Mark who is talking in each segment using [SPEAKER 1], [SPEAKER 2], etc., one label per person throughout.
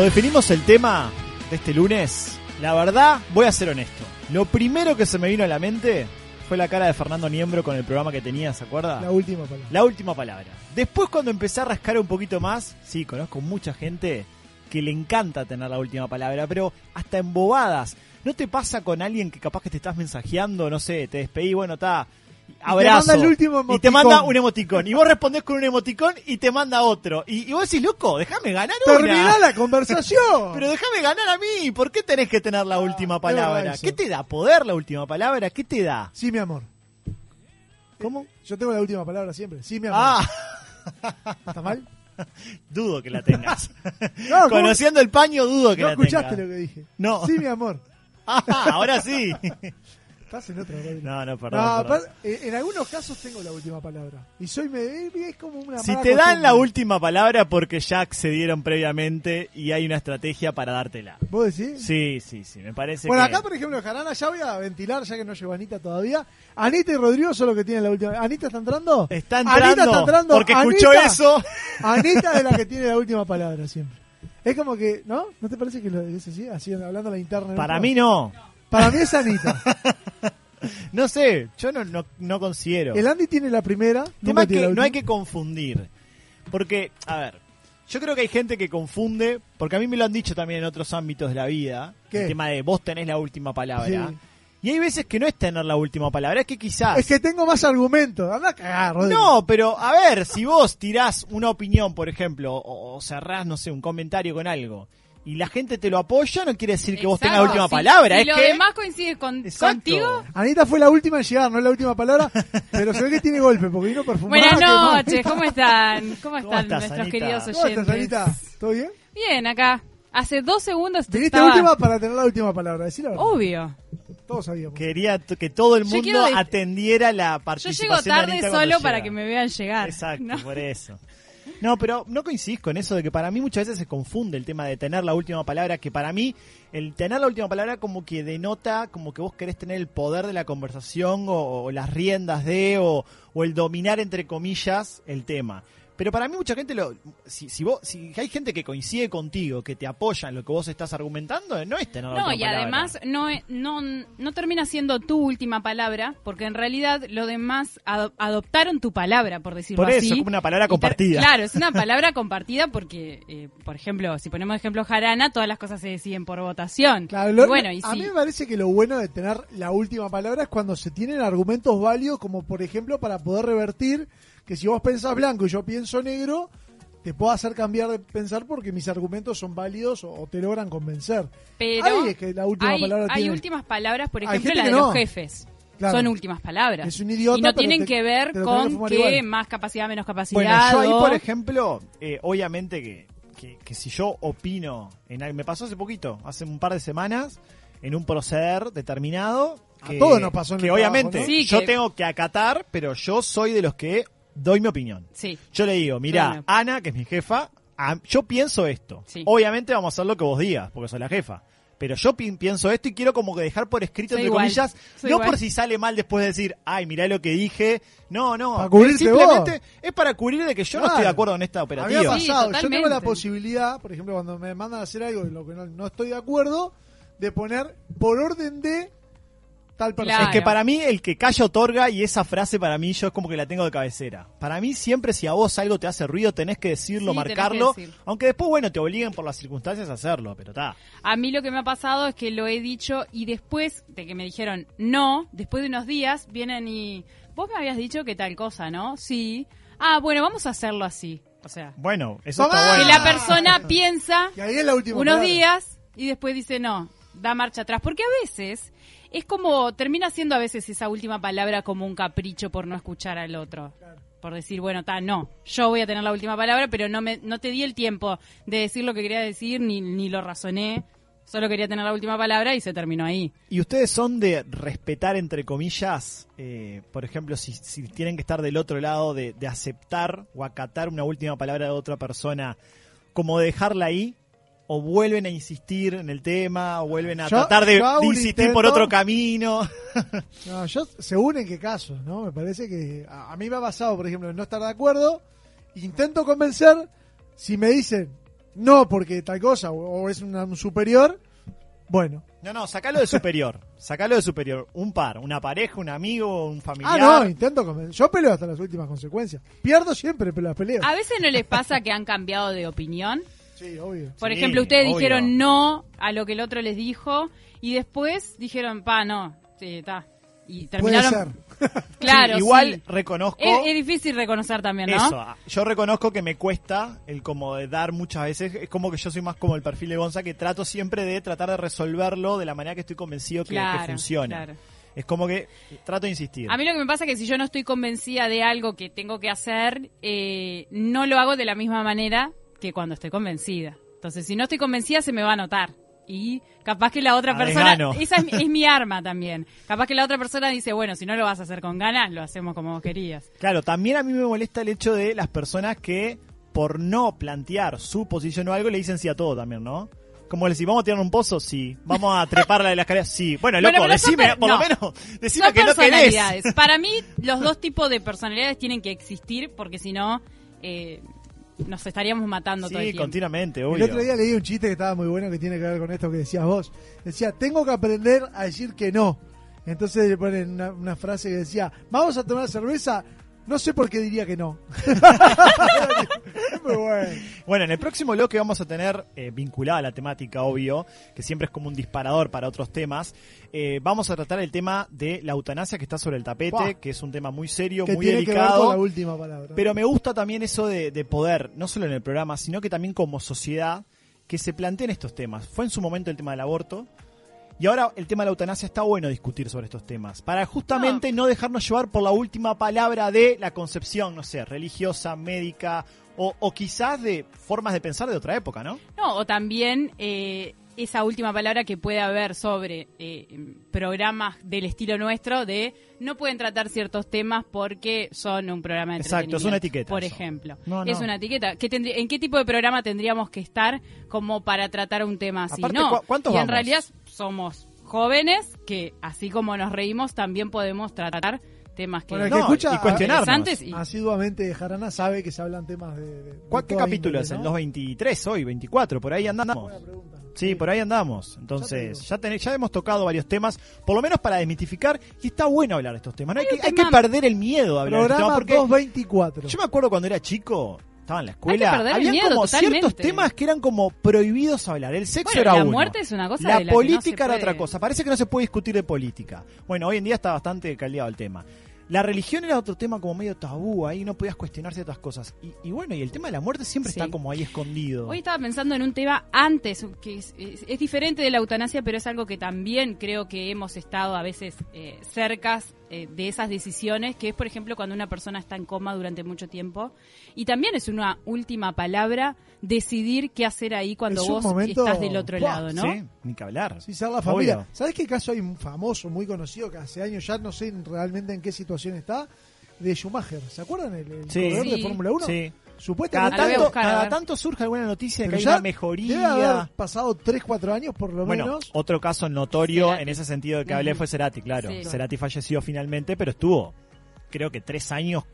[SPEAKER 1] Cuando definimos el tema de este lunes, la verdad, voy a ser honesto. Lo primero que se me vino a la mente fue la cara de Fernando Niembro con el programa que tenía, ¿se acuerda?
[SPEAKER 2] La última palabra.
[SPEAKER 1] La última palabra. Después cuando empecé a rascar un poquito más, sí, conozco mucha gente que le encanta tener la última palabra, pero hasta en bobadas. ¿No te pasa con alguien que capaz que te estás mensajeando, no sé, te despedí, bueno, está, abrazo.
[SPEAKER 2] manda el último
[SPEAKER 1] y te
[SPEAKER 2] emoticón.
[SPEAKER 1] manda un emoticón. Y vos respondés con un emoticón y te manda otro. Y, y vos decís, loco, déjame ganar una.
[SPEAKER 2] Terminá la conversación.
[SPEAKER 1] Pero déjame ganar a mí. ¿Por qué tenés que tener la última
[SPEAKER 2] es verdad
[SPEAKER 1] palabra? ¿Qué te da poder la última palabra? ¿Qué te da?
[SPEAKER 2] Sí, mi amor.
[SPEAKER 1] ¿Cómo?
[SPEAKER 2] Yo tengo la última palabra siempre. Sí, mi amor.
[SPEAKER 1] Ah,
[SPEAKER 2] ¿Está mal?
[SPEAKER 1] dudo que la tengas.
[SPEAKER 2] No.
[SPEAKER 1] Conociendo el paño, dudo que
[SPEAKER 2] No
[SPEAKER 1] la
[SPEAKER 2] escuchaste
[SPEAKER 1] tengas.
[SPEAKER 2] lo que dije.
[SPEAKER 1] No.
[SPEAKER 2] Sí, mi amor.
[SPEAKER 1] Ah, ahora sí.
[SPEAKER 2] Estás en otra radio.
[SPEAKER 1] No, no, perdón.
[SPEAKER 2] No,
[SPEAKER 1] perdón.
[SPEAKER 2] aparte, eh, en algunos casos tengo la última palabra. Y soy me es como una
[SPEAKER 1] Si te dan la última palabra porque ya accedieron previamente y hay una estrategia para dártela.
[SPEAKER 2] ¿Vos decís?
[SPEAKER 1] Sí, sí, sí, me parece
[SPEAKER 2] Bueno,
[SPEAKER 1] que...
[SPEAKER 2] acá, por ejemplo, Jarana, ya voy a ventilar, ya que no llegó Anita todavía. Anita y Rodrigo son los que tienen la última. ¿Anita está entrando?
[SPEAKER 1] Está
[SPEAKER 2] Anita
[SPEAKER 1] entrando,
[SPEAKER 2] está entrando.
[SPEAKER 1] porque escuchó eso.
[SPEAKER 2] Anita es la que tiene la última palabra siempre. Es como que, ¿no? ¿No te parece que lo es así? Así, hablando a la interna.
[SPEAKER 1] Para mí no.
[SPEAKER 2] Para mí es Anita.
[SPEAKER 1] No sé, yo no, no, no considero.
[SPEAKER 2] El Andy tiene la primera.
[SPEAKER 1] Tema que no hay que confundir. Porque, a ver, yo creo que hay gente que confunde, porque a mí me lo han dicho también en otros ámbitos de la vida,
[SPEAKER 2] ¿Qué?
[SPEAKER 1] el tema de vos tenés la última palabra.
[SPEAKER 2] Sí.
[SPEAKER 1] Y hay veces que no es tener la última palabra, es que quizás...
[SPEAKER 2] Es que tengo más argumentos. Anda a cagar, Rodrigo.
[SPEAKER 1] No, pero a ver, si vos tirás una opinión, por ejemplo, o, o cerrás, no sé, un comentario con algo, y la gente te lo apoya, no quiere decir que vos tengas la
[SPEAKER 3] Exacto.
[SPEAKER 1] última
[SPEAKER 3] Si-
[SPEAKER 1] palabra.
[SPEAKER 3] Si
[SPEAKER 1] es
[SPEAKER 3] lo
[SPEAKER 1] que...
[SPEAKER 3] demás coincide con,
[SPEAKER 1] Exacto.
[SPEAKER 3] contigo.
[SPEAKER 2] Anita fue la última en llegar, no es la última palabra, pero se ve que tiene golpe porque vino perfumada.
[SPEAKER 3] Buenas noches, ¿cómo están? ¿Cómo están
[SPEAKER 1] estás,
[SPEAKER 3] nuestros
[SPEAKER 1] Anita?
[SPEAKER 3] queridos
[SPEAKER 2] ¿Cómo
[SPEAKER 3] oyentes?
[SPEAKER 2] estás, Anita? ¿Todo bien?
[SPEAKER 3] Bien, acá. Hace dos segundos te
[SPEAKER 2] Viniste
[SPEAKER 3] estaba...
[SPEAKER 2] última para tener la última palabra. Decí la verdad.
[SPEAKER 3] Obvio.
[SPEAKER 2] Todos sabíamos.
[SPEAKER 1] Quería que todo el
[SPEAKER 3] Yo
[SPEAKER 1] mundo
[SPEAKER 3] quiero de-
[SPEAKER 1] atendiera la
[SPEAKER 3] Yo
[SPEAKER 1] participación
[SPEAKER 3] llego
[SPEAKER 1] de
[SPEAKER 3] tarde
[SPEAKER 1] Anita cuando
[SPEAKER 3] solo para que me vean llegar.
[SPEAKER 1] Exacto,
[SPEAKER 3] ¿no?
[SPEAKER 1] por eso. No, pero no coincidís con eso de que para mí muchas veces se confunde el tema de tener la última palabra, que para mí el tener la última palabra como que denota como que vos querés tener el poder de la conversación o, o las riendas de o, o el dominar entre comillas el tema. Pero para mí mucha gente lo si, si vos si hay gente que coincide contigo, que te apoya en lo que vos estás argumentando, no es tener la
[SPEAKER 3] No,
[SPEAKER 1] última
[SPEAKER 3] y
[SPEAKER 1] palabra.
[SPEAKER 3] además no, no, no termina siendo tu última palabra, porque en realidad los demás ado- adoptaron tu palabra, por decirlo
[SPEAKER 1] Por eso,
[SPEAKER 3] así.
[SPEAKER 1] como una palabra compartida.
[SPEAKER 3] Claro, es una palabra compartida porque, eh, por ejemplo, si ponemos ejemplo Jarana, todas las cosas se deciden por votación.
[SPEAKER 2] Claro, lo-
[SPEAKER 3] Y bueno, y
[SPEAKER 2] a
[SPEAKER 3] sí.
[SPEAKER 2] mí me parece que lo bueno de tener la última palabra es cuando se tienen argumentos válidos, como por ejemplo para poder revertir que si vos pensás blanco y yo pienso negro, te puedo hacer cambiar de pensar porque mis argumentos son válidos o, o te logran convencer.
[SPEAKER 3] Pero
[SPEAKER 2] Ahí es que la última
[SPEAKER 3] hay,
[SPEAKER 2] palabra
[SPEAKER 3] hay
[SPEAKER 2] tiene-
[SPEAKER 3] últimas palabras, por ejemplo, la de
[SPEAKER 2] no.
[SPEAKER 3] los jefes.
[SPEAKER 2] Claro.
[SPEAKER 3] Son últimas palabras.
[SPEAKER 2] Es un idiota,
[SPEAKER 3] y no tienen
[SPEAKER 2] te-
[SPEAKER 3] que ver con que
[SPEAKER 2] igual.
[SPEAKER 3] más capacidad, menos capacidad.
[SPEAKER 1] Bueno, yo ahí, por ejemplo, eh, obviamente que, que, que si yo opino, en, me pasó hace poquito, hace un par de semanas, en un proceder determinado,
[SPEAKER 2] A
[SPEAKER 1] que,
[SPEAKER 2] todos nos pasó en
[SPEAKER 1] que
[SPEAKER 2] el
[SPEAKER 1] obviamente
[SPEAKER 2] trabajo, ¿no?
[SPEAKER 3] Sí,
[SPEAKER 1] yo tengo que acatar, pero yo soy de los que doy mi opinión.
[SPEAKER 3] Sí.
[SPEAKER 1] Yo le digo, mira,
[SPEAKER 3] Claro.
[SPEAKER 1] Ana, que es mi jefa, a- yo pienso esto.
[SPEAKER 3] Sí.
[SPEAKER 1] Obviamente vamos a hacer lo que vos digas, porque soy la jefa. Pero yo pi- pienso esto y quiero como que dejar por escrito,
[SPEAKER 3] Soy
[SPEAKER 1] entre
[SPEAKER 3] igual.
[SPEAKER 1] comillas,
[SPEAKER 3] Soy
[SPEAKER 1] no
[SPEAKER 3] igual.
[SPEAKER 1] por si sale mal después de decir, ay, mirá lo que dije. No, no.
[SPEAKER 2] Para cubrirte
[SPEAKER 1] es simplemente
[SPEAKER 2] vos.
[SPEAKER 1] es para cubrir de que yo no
[SPEAKER 2] Claro.
[SPEAKER 1] estoy de acuerdo en esta operativa.
[SPEAKER 3] Sí,
[SPEAKER 2] pasado, yo tengo
[SPEAKER 3] totalmente.
[SPEAKER 2] la posibilidad, por ejemplo, cuando me mandan a hacer algo en lo que no, no estoy de acuerdo, de poner por orden de tal persona.
[SPEAKER 3] Claro.
[SPEAKER 1] Es que para mí el que calla otorga y esa frase para mí yo es como que la tengo de cabecera. Para mí siempre si a vos algo te hace ruido tenés que decirlo,
[SPEAKER 3] Sí, tenés
[SPEAKER 1] marcarlo,
[SPEAKER 3] que decir.
[SPEAKER 1] aunque después bueno te obliguen por las circunstancias a hacerlo, pero está.
[SPEAKER 3] A mí lo que me ha pasado es que lo he dicho y después de que me dijeron no, después de unos días vienen y vos me habías dicho que tal cosa, ¿no? Sí. Ah, bueno, vamos a hacerlo así. O sea,
[SPEAKER 1] Bueno, eso
[SPEAKER 2] Tomá.
[SPEAKER 1] está
[SPEAKER 3] que
[SPEAKER 1] bueno.
[SPEAKER 3] la persona piensa
[SPEAKER 2] Y ahí es la última
[SPEAKER 3] unos
[SPEAKER 2] palabra.
[SPEAKER 3] días y después dice no, da marcha atrás. Porque a veces es como, termina siendo a veces esa última palabra como un capricho por no escuchar al otro. Por decir, bueno, está, no, yo voy a tener la última palabra, pero no me no te di el tiempo de decir lo que quería decir, ni, ni lo razoné. Solo quería tener la última palabra y se terminó ahí.
[SPEAKER 1] ¿Y ustedes son de respetar, entre comillas, eh, por ejemplo, si, si tienen que estar del otro lado, de, de aceptar o acatar una última palabra de otra persona, como de dejarla ahí? ¿O vuelven a insistir en el tema? ¿O vuelven a
[SPEAKER 2] Yo-
[SPEAKER 1] tratar de, insistir por otro camino?
[SPEAKER 2] No, yo, según en qué caso, ¿no? Me parece que a, a mí me ha pasado, por ejemplo, en no estar de acuerdo, intento convencer, si me dicen no porque tal cosa o, o es una- un superior, bueno.
[SPEAKER 1] No, no, sacalo de superior. Sacalo de superior. Un par, una pareja, un amigo, un
[SPEAKER 2] Ah,
[SPEAKER 1] familiar.
[SPEAKER 2] no, intento convencer. Yo peleo hasta las últimas consecuencias. Pierdo siempre, pero las peleo.
[SPEAKER 3] ¿A veces no les pasa que han cambiado de opinión?
[SPEAKER 2] Sí, obvio.
[SPEAKER 3] Por
[SPEAKER 1] Sí,
[SPEAKER 3] ejemplo, ustedes
[SPEAKER 1] obvio.
[SPEAKER 3] dijeron no a lo que el otro les dijo y después dijeron, pa, no, sí, está. Y
[SPEAKER 2] Puede
[SPEAKER 3] terminaron.
[SPEAKER 2] ser.
[SPEAKER 3] Claro,
[SPEAKER 1] Sí, igual
[SPEAKER 3] sí.
[SPEAKER 1] reconozco.
[SPEAKER 3] Es, es difícil reconocer también, ¿no?
[SPEAKER 1] Eso, ah, yo reconozco que me cuesta el como de dar muchas veces, es como que yo soy más como el perfil de Gonza, que trato siempre de tratar de resolverlo de la manera que estoy convencido que, que
[SPEAKER 3] Claro,
[SPEAKER 1] funciona.
[SPEAKER 3] claro.
[SPEAKER 1] Es como que trato de insistir.
[SPEAKER 3] A mí lo que me pasa es que si yo no estoy convencida de algo que tengo que hacer, eh, no lo hago de la misma manera que cuando estoy convencida. Entonces, si no estoy convencida, se me va a notar. Y capaz que la otra
[SPEAKER 1] A
[SPEAKER 3] persona, esa es, mi- es mi arma también. Capaz que la otra persona dice, bueno, si no lo vas a hacer con ganas, lo hacemos como vos querías.
[SPEAKER 1] Claro, también a mí me molesta el hecho de las personas que por no plantear su posición o algo le dicen sí a todo también, ¿no? Como decir, ¿vamos a tirar un pozo? Sí. ¿Vamos a trepar la de la escalera? Sí. Bueno, loco, decime, por
[SPEAKER 3] no.
[SPEAKER 1] lo menos, decime
[SPEAKER 3] Son
[SPEAKER 1] que no querés.
[SPEAKER 3] Para mí, los dos tipos de personalidades tienen que existir porque si no, eh, nos estaríamos matando todo el
[SPEAKER 1] Sí,
[SPEAKER 3] tiempo.
[SPEAKER 1] continuamente,
[SPEAKER 2] El
[SPEAKER 1] obvio.
[SPEAKER 2] otro día leí un chiste que estaba muy bueno que tiene que ver con esto que decías vos. Decía, tengo que aprender a decir que no. Entonces le ponen una, una frase que decía, vamos a tomar cerveza. No sé por qué diría que no. Muy bueno.
[SPEAKER 1] Bueno, en el próximo bloque vamos a tener, eh, vinculada a la temática, obvio, que siempre es como un disparador para otros temas, eh, vamos a tratar el tema de la eutanasia que está sobre el tapete,
[SPEAKER 2] Buah.
[SPEAKER 1] que es un tema muy serio,
[SPEAKER 2] Que
[SPEAKER 1] muy
[SPEAKER 2] tiene que ver
[SPEAKER 1] delicado.
[SPEAKER 2] con la última palabra.
[SPEAKER 1] Pero me gusta también eso de, de poder, no solo en el programa, sino que también como sociedad, que se planteen estos temas. Fue en su momento el tema del aborto. Y ahora el tema de la eutanasia está bueno discutir sobre estos temas. Para justamente no, dejarnos llevar por la última palabra de la concepción, no sé, religiosa, médica, o, o quizás de formas de pensar de otra época, ¿no?
[SPEAKER 3] No, o también eh, esa última palabra que puede haber sobre eh, programas del estilo nuestro de no pueden tratar ciertos temas porque son un programa de
[SPEAKER 1] Exacto, es una etiqueta
[SPEAKER 3] Por
[SPEAKER 1] eso.
[SPEAKER 3] ejemplo.
[SPEAKER 1] No,
[SPEAKER 3] Es una etiqueta. ¿Qué tendrí- ¿En qué tipo de programa tendríamos que estar como para tratar un tema así?
[SPEAKER 1] Aparte,
[SPEAKER 3] no.
[SPEAKER 1] ¿cu- cuántos
[SPEAKER 3] y en
[SPEAKER 1] vamos?
[SPEAKER 3] realidad somos jóvenes que, así como nos reímos, también podemos tratar temas que
[SPEAKER 2] Bueno, el
[SPEAKER 1] No,
[SPEAKER 2] que escucha
[SPEAKER 1] y cuestionarnos.
[SPEAKER 3] y-
[SPEAKER 2] asiduamente de Jarana sabe que se hablan temas de. de- de
[SPEAKER 1] ¿Cuál- ¿Qué capítulo es? El
[SPEAKER 2] ¿no?
[SPEAKER 1] 223 hoy, 24, por ahí andamos. Sí, por ahí andamos. Entonces, ya, ten- ya hemos tocado varios temas, por lo menos para desmitificar, y está bueno hablar de estos temas. ¿no? Hay,
[SPEAKER 3] Hay
[SPEAKER 1] que, hay que perder el miedo a hablar de estos
[SPEAKER 2] Programa
[SPEAKER 1] temas, porque
[SPEAKER 2] 224.
[SPEAKER 1] yo me acuerdo cuando era chico, estaba en la escuela,
[SPEAKER 3] que
[SPEAKER 1] había
[SPEAKER 3] miedo,
[SPEAKER 1] como
[SPEAKER 3] totalmente.
[SPEAKER 1] ciertos temas que eran como prohibidos hablar. El sexo
[SPEAKER 3] Bueno,
[SPEAKER 1] era
[SPEAKER 3] la
[SPEAKER 1] uno.
[SPEAKER 3] muerte es una cosa
[SPEAKER 1] La
[SPEAKER 3] de la que no
[SPEAKER 1] política
[SPEAKER 3] se
[SPEAKER 1] era
[SPEAKER 3] puede-
[SPEAKER 1] otra cosa. Parece que no se puede discutir de política. Bueno, hoy en día está bastante caldeado el tema. La religión era otro tema como medio tabú, ahí no podías cuestionar ciertas cosas. Y, y bueno, y el tema de la muerte siempre
[SPEAKER 3] Sí.
[SPEAKER 1] está como ahí escondido.
[SPEAKER 3] Hoy estaba pensando en un tema antes, que es, es- es diferente de la eutanasia, pero es algo que también creo que hemos estado a veces eh, cercas eh, de esas decisiones, que es, por ejemplo, cuando una persona está en coma durante mucho tiempo. Y también es una última palabra decidir qué hacer ahí cuando
[SPEAKER 2] Es
[SPEAKER 3] vos
[SPEAKER 2] momento-
[SPEAKER 3] estás del otro lado, ¿no?
[SPEAKER 1] Sí, ni que hablar.
[SPEAKER 2] Sí, ser la familia.
[SPEAKER 1] Obvio.
[SPEAKER 2] ¿Sabes qué caso hay un famoso, muy conocido, que hace años ya no sé realmente en qué situación está? De Schumacher. ¿Se acuerdan? El, el
[SPEAKER 1] Sí.
[SPEAKER 2] corredor de. Fórmula 1.
[SPEAKER 1] Sí. Cada,
[SPEAKER 2] Supuestamente.
[SPEAKER 3] Ah, lo voy a
[SPEAKER 1] tanto,
[SPEAKER 3] buscar,
[SPEAKER 1] cada tanto surge alguna noticia de que hay una
[SPEAKER 2] Debe
[SPEAKER 1] mejoría.
[SPEAKER 2] haber pasado 3, 4 años por lo
[SPEAKER 1] Bueno,
[SPEAKER 2] menos.
[SPEAKER 1] otro caso notorio
[SPEAKER 3] Cerati.
[SPEAKER 1] en ese sentido que hablé fue Cerati, claro.
[SPEAKER 3] Sí.
[SPEAKER 1] Cerati falleció finalmente, pero estuvo, creo que tres años,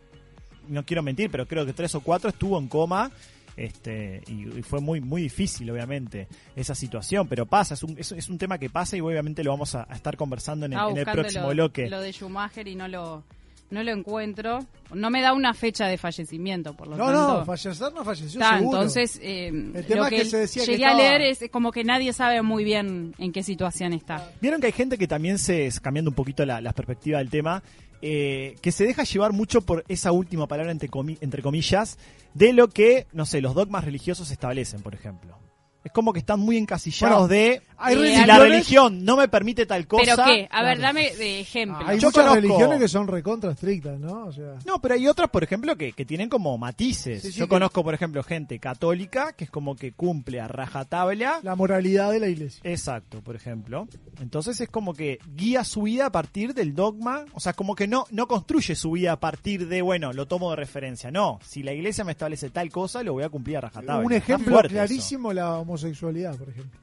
[SPEAKER 1] no quiero mentir, pero creo que tres o cuatro estuvo en coma. Este, y, y fue muy muy difícil, obviamente, esa situación, pero pasa, es un, es, es un tema que pasa y obviamente lo vamos a, a estar conversando en el, en el próximo
[SPEAKER 3] lo,
[SPEAKER 1] bloque.
[SPEAKER 3] lo de Schumacher y no lo, no lo encuentro. No me da una fecha de fallecimiento, por lo
[SPEAKER 2] No,
[SPEAKER 3] tanto.
[SPEAKER 2] no, fallecer no falleció
[SPEAKER 3] Está,
[SPEAKER 2] seguro.
[SPEAKER 3] entonces, eh,
[SPEAKER 2] tema
[SPEAKER 3] lo
[SPEAKER 2] es
[SPEAKER 3] que,
[SPEAKER 2] que se decía que
[SPEAKER 3] llegué a
[SPEAKER 2] estaba-
[SPEAKER 3] leer es como que nadie sabe muy bien en qué situación está.
[SPEAKER 1] Vieron que hay gente que también se, cambiando un poquito la, la perspectiva del tema, eh, que se deja llevar mucho por esa última palabra entre, comi- entre comillas, de lo que, no sé, los dogmas religiosos establecen, por ejemplo. Es como que están muy encasillados
[SPEAKER 2] Bueno,
[SPEAKER 1] de
[SPEAKER 2] hay
[SPEAKER 3] Eh,
[SPEAKER 1] si la religión no me permite tal cosa.
[SPEAKER 3] ¿Pero qué? A ver, dame de ejemplo.
[SPEAKER 2] Hay
[SPEAKER 1] Yo
[SPEAKER 2] muchas
[SPEAKER 1] conozco-
[SPEAKER 2] religiones que son recontra estrictas, ¿no? O sea,
[SPEAKER 1] No, pero hay otras, por ejemplo, que, que tienen como matices.
[SPEAKER 2] Sí, sí,
[SPEAKER 1] Yo
[SPEAKER 2] que-
[SPEAKER 1] conozco, por ejemplo, gente católica que es como que cumple a rajatabla.
[SPEAKER 2] la moralidad de la iglesia.
[SPEAKER 1] Exacto, por ejemplo. Entonces es como que guía su vida a partir del dogma, o sea, como que no, no construye su vida a partir de, bueno, lo tomo de referencia. No, si la iglesia me establece tal cosa, lo voy a cumplir a rajatabla.
[SPEAKER 2] Un ejemplo
[SPEAKER 1] eso.
[SPEAKER 2] clarísimo, la homosexualidad, por ejemplo.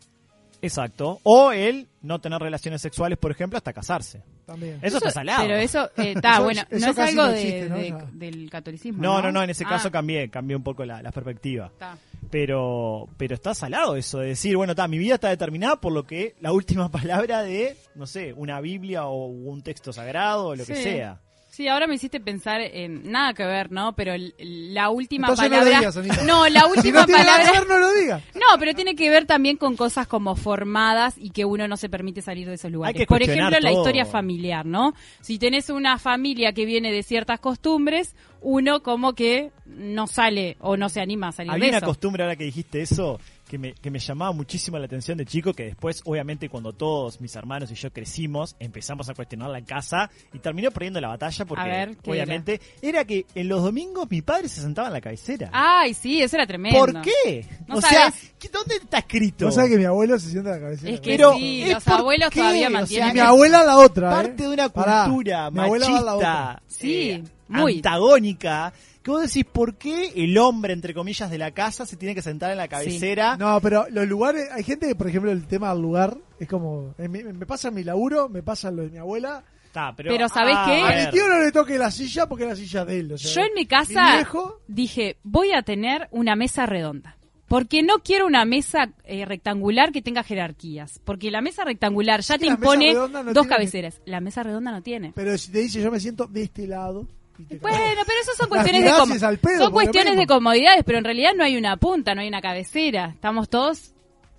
[SPEAKER 1] Exacto. O el no tener relaciones sexuales, por ejemplo, hasta casarse.
[SPEAKER 2] También.
[SPEAKER 1] Eso, está salado.
[SPEAKER 3] Pero eso eh, está bueno.
[SPEAKER 2] eso
[SPEAKER 3] no es algo
[SPEAKER 2] no
[SPEAKER 3] de- del catolicismo.
[SPEAKER 1] no,
[SPEAKER 3] No,
[SPEAKER 1] no, no, en ese
[SPEAKER 3] Ah,
[SPEAKER 1] caso cambié, cambié un poco la, la perspectiva.
[SPEAKER 3] está.
[SPEAKER 1] Pero, pero está salado eso de decir, bueno, está, mi vida está determinada por lo que la última palabra de, no sé, una Biblia o un texto sagrado o lo que
[SPEAKER 3] Sí.
[SPEAKER 1] sea.
[SPEAKER 3] Sí, ahora me hiciste pensar en nada que ver, ¿no? Pero el- la última
[SPEAKER 2] Entonces no lo
[SPEAKER 3] palabra.
[SPEAKER 2] digas, Anita.
[SPEAKER 3] no, la
[SPEAKER 2] Si
[SPEAKER 3] última
[SPEAKER 2] no tiene nada que
[SPEAKER 3] palabra.
[SPEAKER 2] ver, no lo diga.
[SPEAKER 3] No, pero tiene que ver también con cosas como formadas y que uno no se permite salir de esos lugares.
[SPEAKER 1] que
[SPEAKER 3] Por ejemplo, la historia familiar, ¿no? Si tenés una familia que viene de ciertas costumbres, uno como que no sale o no se anima a salir
[SPEAKER 1] Había
[SPEAKER 3] de
[SPEAKER 1] una
[SPEAKER 3] eso.
[SPEAKER 1] costumbre ahora que dijiste eso que me, que me llamaba muchísimo la atención de chico, que después, obviamente, cuando todos mis hermanos y yo crecimos, empezamos a cuestionarla en casa y terminó perdiendo la batalla porque,
[SPEAKER 3] A ver, ¿qué
[SPEAKER 1] obviamente, era? que en los domingos mi padre se sentaba en la cabecera.
[SPEAKER 3] Ay, sí, eso era tremendo.
[SPEAKER 1] ¿Por qué?
[SPEAKER 3] No
[SPEAKER 1] o
[SPEAKER 3] sabes.
[SPEAKER 1] sea, ¿qué- ¿dónde está escrito?
[SPEAKER 2] Vos sabés que mi abuelo se sienta a la cabeza.
[SPEAKER 3] Es que
[SPEAKER 1] Pero
[SPEAKER 3] sí,
[SPEAKER 1] es
[SPEAKER 3] los abuelos
[SPEAKER 1] qué,
[SPEAKER 3] todavía
[SPEAKER 1] o sea,
[SPEAKER 3] mantienen.
[SPEAKER 2] Y mi abuela la otra, ¿eh?
[SPEAKER 1] parte de una
[SPEAKER 2] Pará,
[SPEAKER 1] cultura
[SPEAKER 2] mi abuela va a la otra.
[SPEAKER 1] machista,
[SPEAKER 3] Sí,
[SPEAKER 1] eh,
[SPEAKER 3] muy.
[SPEAKER 1] antagónica, que vos decís, ¿por qué el hombre, entre comillas, de la casa se tiene que sentar en la cabecera?
[SPEAKER 2] No, pero los lugares, hay gente que, por ejemplo, el tema del lugar es como, en mi- me pasa en mi laburo, me pasa lo de mi abuela.
[SPEAKER 1] Está, pero,
[SPEAKER 3] Pero ¿sabés
[SPEAKER 1] ah,
[SPEAKER 3] qué?
[SPEAKER 1] a
[SPEAKER 2] mi tío no le toque la silla porque es la silla de él. o sea,
[SPEAKER 3] Yo en mi casa
[SPEAKER 2] viejo,
[SPEAKER 3] dije, voy a tener una mesa redonda. Porque no quiero una mesa eh, rectangular que tenga jerarquías. Porque la mesa rectangular ya
[SPEAKER 2] que
[SPEAKER 3] te impone
[SPEAKER 2] no
[SPEAKER 3] dos
[SPEAKER 2] tiene-
[SPEAKER 3] cabeceras. La mesa redonda no tiene.
[SPEAKER 2] pero si te dice yo me siento de este lado.
[SPEAKER 3] Bueno, pero eso son cuestiones de
[SPEAKER 2] pedo,
[SPEAKER 3] son cuestiones de comodidades, pero en realidad no hay una punta, no hay una cabecera. Estamos todos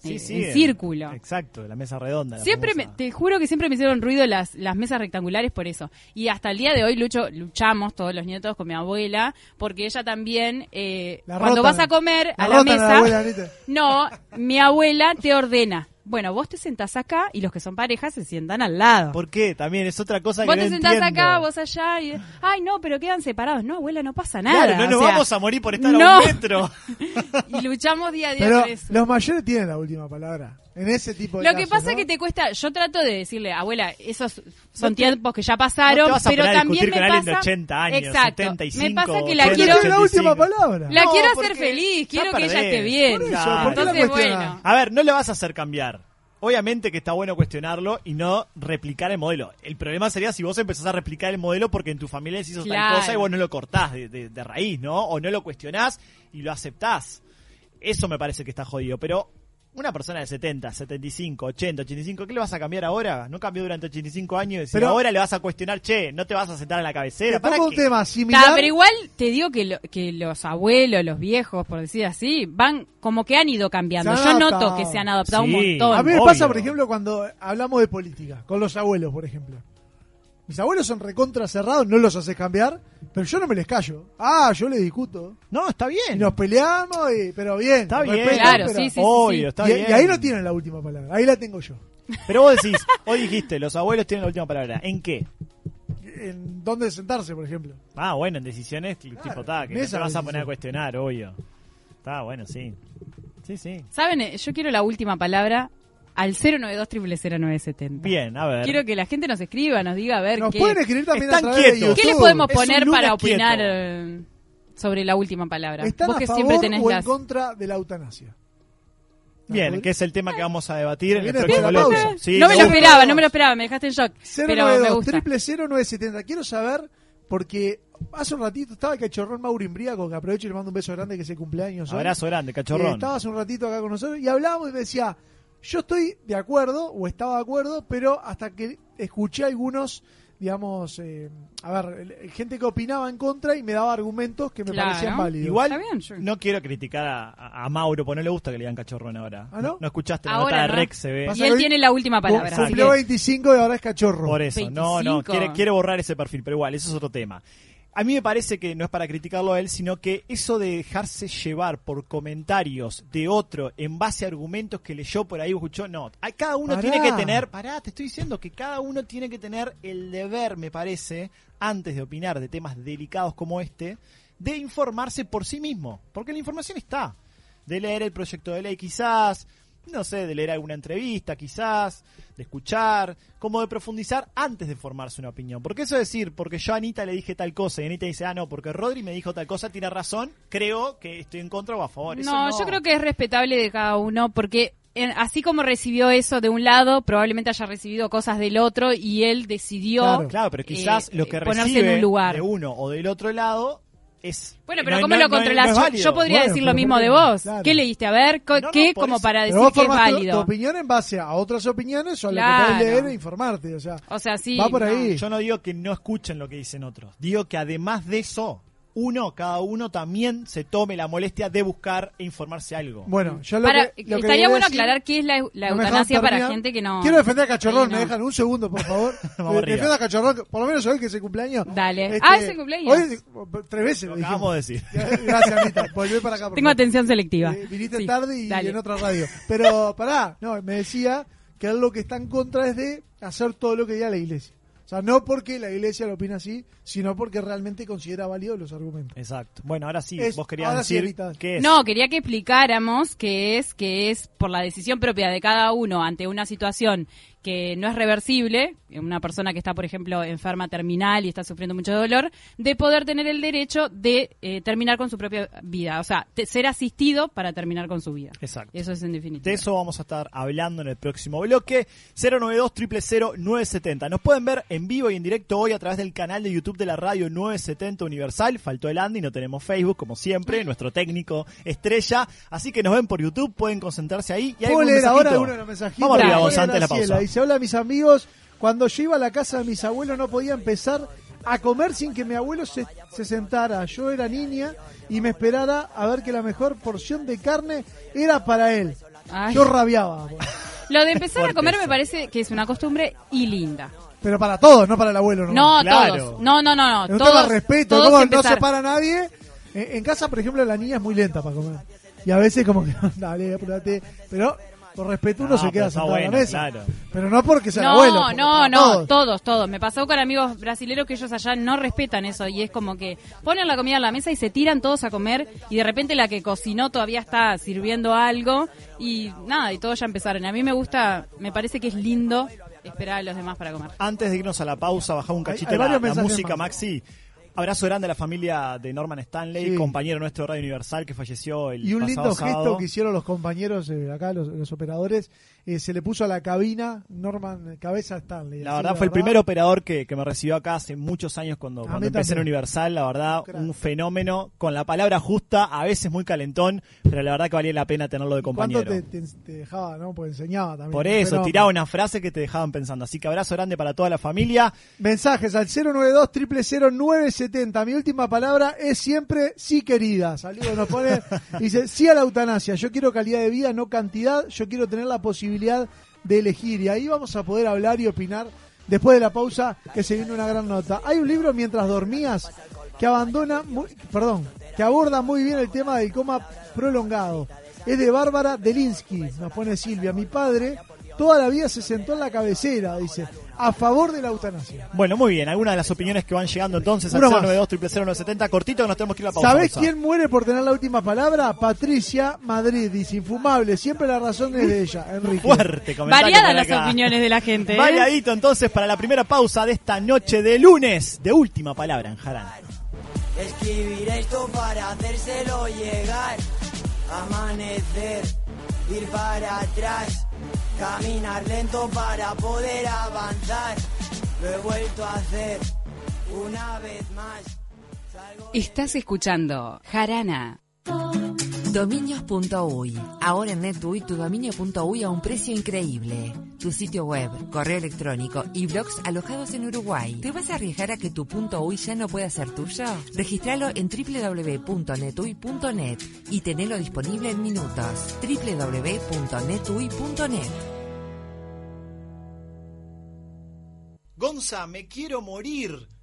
[SPEAKER 1] Sí, sí,
[SPEAKER 3] en círculo.
[SPEAKER 1] Exacto, la mesa redonda. la
[SPEAKER 3] Siempre, me, te juro que siempre me hicieron ruido las, las mesas rectangulares por eso. Y hasta el día de hoy lucho, luchamos todos los nietos con mi abuela, porque ella también, eh, cuando
[SPEAKER 2] rotan.
[SPEAKER 3] vas a comer
[SPEAKER 2] La
[SPEAKER 3] a la
[SPEAKER 2] rotan a la
[SPEAKER 3] mesa,
[SPEAKER 2] abuela,
[SPEAKER 3] no, mi abuela te ordena. Bueno, vos te sentás acá y los que son parejas se sientan al lado.
[SPEAKER 1] ¿Por qué? También es otra cosa
[SPEAKER 3] Vos
[SPEAKER 1] que
[SPEAKER 3] te
[SPEAKER 1] no
[SPEAKER 3] sentás
[SPEAKER 1] entiendo.
[SPEAKER 3] acá, vos allá y... Ay, no, pero quedan separados. No, abuela, no pasa nada.
[SPEAKER 1] Claro, no
[SPEAKER 3] o
[SPEAKER 1] nos
[SPEAKER 3] sea,
[SPEAKER 1] vamos a morir por estar a un metro.
[SPEAKER 3] Y luchamos día a día
[SPEAKER 2] Pero
[SPEAKER 3] por eso.
[SPEAKER 2] los mayores tienen la última palabra. En ese tipo de
[SPEAKER 3] Lo que pasa
[SPEAKER 2] ¿no?
[SPEAKER 3] es que te cuesta, yo trato de decirle, abuela, esos son
[SPEAKER 1] No te-
[SPEAKER 3] tiempos que ya pasaron,
[SPEAKER 1] no
[SPEAKER 3] pero también me
[SPEAKER 1] con alguien de
[SPEAKER 3] pasa
[SPEAKER 1] 80 años,
[SPEAKER 3] Exacto.
[SPEAKER 1] 75,
[SPEAKER 3] me pasa que la quiero
[SPEAKER 2] la última
[SPEAKER 1] 85.
[SPEAKER 2] palabra.
[SPEAKER 3] la quiero hacer feliz, quiero que ella esté bien.
[SPEAKER 2] Por eso. ¿por
[SPEAKER 3] Entonces, bueno.
[SPEAKER 1] A ver, no le vas a hacer cambiar. Obviamente que está bueno cuestionarlo y no replicar el modelo. El problema sería si vos empezás a replicar el modelo porque en tu familia se hizo
[SPEAKER 3] Claro.
[SPEAKER 1] tal cosa y vos no lo cortás de, de- de raíz, ¿no? O no lo cuestionás y lo aceptás. Eso me parece que está jodido. Pero una persona de 70, 75, 80, 85, ¿qué le vas a cambiar ahora? No cambió durante 85 años y
[SPEAKER 2] Pero-
[SPEAKER 1] ahora le vas a cuestionar, che, no te vas a sentar en la cabecera.
[SPEAKER 2] Te
[SPEAKER 1] ¿Para
[SPEAKER 2] un
[SPEAKER 1] qué?
[SPEAKER 2] tema similar.
[SPEAKER 3] Ta, pero igual te digo que, lo- que los abuelos, los viejos, por decir así, van como que han ido cambiando. Yo noto que se han adaptado
[SPEAKER 1] Sí.
[SPEAKER 3] un montón.
[SPEAKER 2] A mí me
[SPEAKER 1] Obvio.
[SPEAKER 2] pasa, por ejemplo, cuando hablamos de política, con los abuelos, por ejemplo. Mis abuelos son recontra cerrados, no los haces cambiar, pero yo no me les callo. Ah, yo les discuto.
[SPEAKER 1] No, está
[SPEAKER 2] Y
[SPEAKER 1] bien.
[SPEAKER 2] nos peleamos, y- pero bien.
[SPEAKER 1] Está bien.
[SPEAKER 2] respeto,
[SPEAKER 3] Claro,
[SPEAKER 2] pero-
[SPEAKER 3] sí, sí,
[SPEAKER 1] Obvio, está
[SPEAKER 2] y,
[SPEAKER 1] bien.
[SPEAKER 2] y ahí no tienen la última palabra, ahí la tengo yo.
[SPEAKER 1] Pero vos decís, hoy dijiste, los abuelos tienen la última palabra. ¿En qué?
[SPEAKER 2] En dónde sentarse, por ejemplo.
[SPEAKER 1] Ah, bueno, en decisiones, tipo, ta, que
[SPEAKER 2] en
[SPEAKER 1] no te vas a poner a cuestionar, obvio. Está bueno, sí. Sí, sí.
[SPEAKER 3] ¿Saben? Eh, Yo quiero la última palabra al 092 0970
[SPEAKER 1] Bien, a ver.
[SPEAKER 3] Quiero que la gente nos escriba, nos diga a ver
[SPEAKER 2] Nos
[SPEAKER 3] qué,
[SPEAKER 2] pueden escribir también a
[SPEAKER 1] Están
[SPEAKER 2] de
[SPEAKER 1] quietos.
[SPEAKER 2] YouTube.
[SPEAKER 3] qué les podemos
[SPEAKER 1] Es un
[SPEAKER 3] poner
[SPEAKER 1] lunes
[SPEAKER 3] para
[SPEAKER 1] quieto.
[SPEAKER 3] opinar eh, sobre la última palabra.
[SPEAKER 2] ¿Están
[SPEAKER 3] Vos
[SPEAKER 2] a
[SPEAKER 3] que
[SPEAKER 2] favor
[SPEAKER 3] siempre tenés
[SPEAKER 2] o en
[SPEAKER 3] las...
[SPEAKER 2] contra de la eutanasia?
[SPEAKER 1] Bien, que es el tema que vamos a debatir en el
[SPEAKER 2] Viene
[SPEAKER 1] próximo
[SPEAKER 2] después de la
[SPEAKER 1] bloque.
[SPEAKER 2] pausa.
[SPEAKER 1] Sí,
[SPEAKER 3] no me lo esperaba, no me lo esperaba, me dejaste en shock. Pero me
[SPEAKER 2] 092
[SPEAKER 3] gusta.
[SPEAKER 2] triple 0970. Quiero saber, porque hace un ratito estaba el cachorrón Mauro Imbriaco, que aprovecho y le mando un beso grande que es el cumpleaños. hoy.
[SPEAKER 1] Abrazo grande,
[SPEAKER 2] Eh,
[SPEAKER 1] cachorrón.
[SPEAKER 2] estaba hace un ratito acá con nosotros y hablábamos y me decía, yo estoy de acuerdo o estaba de acuerdo, pero hasta que escuché algunos, digamos, eh, a ver, gente que opinaba en contra y me daba argumentos que me
[SPEAKER 3] Claro.
[SPEAKER 2] parecían válidos.
[SPEAKER 1] Igual
[SPEAKER 3] Está bien, yo-
[SPEAKER 1] no quiero criticar a, a- Mauro, porque no le gusta que le digan cachorrón ahora.
[SPEAKER 2] ¿Ah, no?
[SPEAKER 1] escuchaste la
[SPEAKER 3] Ahora
[SPEAKER 1] nota de
[SPEAKER 3] no.
[SPEAKER 1] Rex, se ve.
[SPEAKER 3] Y él tiene la última palabra.
[SPEAKER 2] Cumplió
[SPEAKER 3] que-
[SPEAKER 2] 25 y ahora es cachorro.
[SPEAKER 1] Por eso, no, no,
[SPEAKER 3] 25.
[SPEAKER 1] quiere, quiere borrar ese perfil, pero igual, eso es otro tema. A mí me parece que no es para criticarlo a él, sino que eso de dejarse llevar por comentarios de otro en base a argumentos que leyó por ahí o escuchó, no. Cada uno
[SPEAKER 2] Pará.
[SPEAKER 1] tiene que tener, pará, te estoy diciendo que cada uno tiene que tener el deber, me parece, antes de opinar de temas delicados como este, de informarse por sí mismo, porque la información está. De leer el proyecto de ley quizás, no sé, de leer alguna entrevista quizás, de escuchar, como de profundizar antes de formarse una opinión. Porque eso es decir, porque yo a Anita le dije tal cosa y Anita dice, ah, no, porque Rodri me dijo tal cosa, tiene razón, creo que estoy en contra o a favor. Eso
[SPEAKER 3] No, yo creo que es respetable de cada uno porque en- así como recibió eso de un lado, probablemente haya recibido cosas del otro y él decidió
[SPEAKER 2] Claro.
[SPEAKER 1] Claro, pero quizás
[SPEAKER 3] eh,
[SPEAKER 1] lo que recibe
[SPEAKER 3] en un lugar.
[SPEAKER 1] de uno o del otro lado es...
[SPEAKER 3] Bueno, pero
[SPEAKER 1] no-
[SPEAKER 3] ¿cómo
[SPEAKER 1] no-
[SPEAKER 3] lo controlas?
[SPEAKER 1] no
[SPEAKER 3] Yo-
[SPEAKER 1] válido.
[SPEAKER 3] yo, podría
[SPEAKER 2] Bueno,
[SPEAKER 3] decir lo mismo
[SPEAKER 2] ¿por
[SPEAKER 3] de vos.
[SPEAKER 2] Claro.
[SPEAKER 3] ¿Qué leíste? A ver, ¿qué? como
[SPEAKER 1] eso.
[SPEAKER 3] para
[SPEAKER 2] Pero
[SPEAKER 3] decir
[SPEAKER 2] vos
[SPEAKER 3] que es
[SPEAKER 2] formás tu- tu,
[SPEAKER 3] válido.
[SPEAKER 2] opinión en base a otras opiniones o a lo que
[SPEAKER 3] Claro.
[SPEAKER 2] podés leer e informarte. O sea,
[SPEAKER 3] O sea, sí.
[SPEAKER 2] Va por
[SPEAKER 3] no.
[SPEAKER 2] ahí.
[SPEAKER 1] Yo no digo que no escuchen lo que dicen otros. Digo que además de eso, uno, cada uno también se tome la molestia de buscar e informarse algo.
[SPEAKER 2] bueno, yo lo
[SPEAKER 3] Para-
[SPEAKER 2] que, lo que
[SPEAKER 3] estaría bueno
[SPEAKER 2] decir-
[SPEAKER 3] aclarar qué es la, la
[SPEAKER 2] no
[SPEAKER 3] eutanasia para gente que no.
[SPEAKER 2] Quiero defender a Cachorrón,
[SPEAKER 3] Sí, no.
[SPEAKER 2] me dejan un segundo, por favor.
[SPEAKER 1] Vamos
[SPEAKER 2] Me-
[SPEAKER 1] arriba.
[SPEAKER 2] Defiendo a Cachorrón, por lo menos hoy que es el cumpleaños.
[SPEAKER 3] Dale.
[SPEAKER 2] Este,
[SPEAKER 3] Ah, es el cumpleaños.
[SPEAKER 2] Hoy, tres veces
[SPEAKER 1] lo
[SPEAKER 2] lo
[SPEAKER 1] acabamos de decir.
[SPEAKER 2] Gracias, Anita. Volvé para acá, por
[SPEAKER 3] Tengo
[SPEAKER 2] favor.
[SPEAKER 3] atención selectiva.
[SPEAKER 2] Eh, viniste
[SPEAKER 3] Sí,
[SPEAKER 2] tarde y
[SPEAKER 3] dale.
[SPEAKER 2] en otra radio. Pero pará, no, me decía que él lo que está en contra es de hacer todo lo que diga la iglesia. O sea, no porque la iglesia lo opina así, sino porque realmente considera válidos los argumentos.
[SPEAKER 1] Exacto. Bueno, ahora sí,
[SPEAKER 2] Es-
[SPEAKER 1] vos querías
[SPEAKER 2] sí,
[SPEAKER 1] decir qué es.
[SPEAKER 3] No, quería que explicáramos que es que es por la decisión propia de cada uno ante una situación que no es reversible, una persona que está, por ejemplo, enferma terminal y está sufriendo mucho dolor, de poder tener el derecho de eh, terminar con su propia vida, o sea, ser asistido para terminar con su vida.
[SPEAKER 1] Exacto.
[SPEAKER 3] Eso es en definitiva.
[SPEAKER 1] De eso vamos a estar hablando en el próximo bloque. 092 970 Nos pueden ver en vivo y en directo hoy a través del canal de YouTube de la radio 970 Universal. Faltó el Andy, no tenemos Facebook, como siempre, nuestro técnico estrella. Así que nos ven por YouTube, pueden concentrarse ahí. Y hay
[SPEAKER 2] ¿Puedo leer ahora uno de los mensajitos?
[SPEAKER 1] Vamos vos, antes de la pausa.
[SPEAKER 2] Dice, hola mis amigos, cuando yo iba a la casa de mis abuelos no podía empezar a comer sin que mi abuelo se, se sentara. Yo era niña y me esperara a ver que la mejor porción de carne era para él.
[SPEAKER 3] Ay.
[SPEAKER 2] Yo rabiaba.
[SPEAKER 3] Lo de empezar a comer me parece que es una costumbre y linda.
[SPEAKER 2] Pero para todos, no para el abuelo.
[SPEAKER 3] No,
[SPEAKER 1] Claro.
[SPEAKER 3] todos. No, no, no, no. Todos,
[SPEAKER 2] tema de respeto,
[SPEAKER 3] todos
[SPEAKER 2] ¿cómo no
[SPEAKER 3] empezar.
[SPEAKER 2] se para nadie. En, en casa, por ejemplo, la niña es muy lenta para comer. Y a veces como que, dale, apurate. Pero Por respeto uno
[SPEAKER 1] Ah,
[SPEAKER 2] se queda sentado en la mesa.
[SPEAKER 1] claro.
[SPEAKER 2] Pero no porque sea
[SPEAKER 3] No,
[SPEAKER 2] abuelo. porque
[SPEAKER 3] no, no,
[SPEAKER 2] todos.
[SPEAKER 3] todos, todos. Me pasó con amigos brasileños que ellos allá no respetan eso y es como que ponen la comida en la mesa y se tiran todos a comer y de repente la que cocinó todavía está sirviendo algo y nada, y todos ya empezaron. A mí me gusta, me parece que es lindo esperar a los demás para comer.
[SPEAKER 1] Antes de irnos a la pausa, bajamos un
[SPEAKER 2] Hay-
[SPEAKER 1] cachito
[SPEAKER 2] hay
[SPEAKER 1] la,
[SPEAKER 2] varios
[SPEAKER 1] la música,
[SPEAKER 2] más.
[SPEAKER 1] Maxi. Abrazo grande a la familia de Norman Stanley,
[SPEAKER 2] Sí.
[SPEAKER 1] compañero nuestro de Radio Universal que falleció el
[SPEAKER 2] Y un
[SPEAKER 1] pasado
[SPEAKER 2] lindo
[SPEAKER 1] sábado.
[SPEAKER 2] gesto que hicieron los compañeros eh, acá, los, los operadores, eh, se le puso a la cabina Norman Cabeza Stanley.
[SPEAKER 1] La verdad fue el primer operador que, que me recibió acá hace muchos años cuando,
[SPEAKER 2] A
[SPEAKER 1] cuando
[SPEAKER 2] mí
[SPEAKER 1] empecé en. Universal. La verdad,
[SPEAKER 2] Un crack.
[SPEAKER 1] un fenómeno con la palabra justa, a veces muy calentón, pero la verdad que valía la pena tenerlo de
[SPEAKER 2] ¿Cuánto
[SPEAKER 1] compañero.
[SPEAKER 2] te, te- te dejaba, no? Porque enseñaba también.
[SPEAKER 1] Por eso,
[SPEAKER 2] fenómeno.
[SPEAKER 1] tiraba una frase que te dejaban pensando. Así que abrazo grande para toda la familia.
[SPEAKER 2] Mensajes al 092 970 Mi última palabra es siempre sí querida. Saludos, nos pone. Dice, sí a la eutanasia. Yo quiero calidad de vida, no cantidad. Yo quiero tener la posibilidad de elegir. Y ahí vamos a poder hablar y opinar después de la pausa, que se viene una gran nota. Hay un libro mientras dormías que abandona, muy- perdón, que aborda muy bien el tema del coma prolongado. Es de Bárbara Delinsky, nos pone Silvia. Mi padre toda la vida se sentó en la cabecera, dice, a favor de la eutanasia.
[SPEAKER 1] Bueno, muy bien. Algunas de las opiniones que van llegando entonces al
[SPEAKER 2] Uno más.
[SPEAKER 1] 092 970 cortito que nos tenemos que ir a la pausa.
[SPEAKER 2] ¿Sabés quién muere por tener la última palabra? Patricia Madrid, dice infumable, siempre la razón es de ella, Enrique.
[SPEAKER 1] Fuerte comentario
[SPEAKER 3] Variadas las
[SPEAKER 1] acá.
[SPEAKER 3] opiniones de la gente. ¿eh?
[SPEAKER 1] Variadito entonces para la primera pausa de esta noche de lunes de última palabra en Jarana.
[SPEAKER 4] Escribir esto para hacérselo llegar. Amanecer, ir para atrás. Caminar lento para poder avanzar. Lo he vuelto a hacer una vez más.
[SPEAKER 5] Estás escuchando Jarana.
[SPEAKER 6] Dominios.uy. Ahora en NetUI tu dominio.uy a un precio increíble. Tu sitio web, correo electrónico y blogs alojados en Uruguay. ¿Te vas a arriesgar a que tu .uy ya no pueda ser tuyo? Registralo en www.netuy.net y tenelo disponible en minutos. www.netuy.net.
[SPEAKER 1] Gonza, me quiero morir.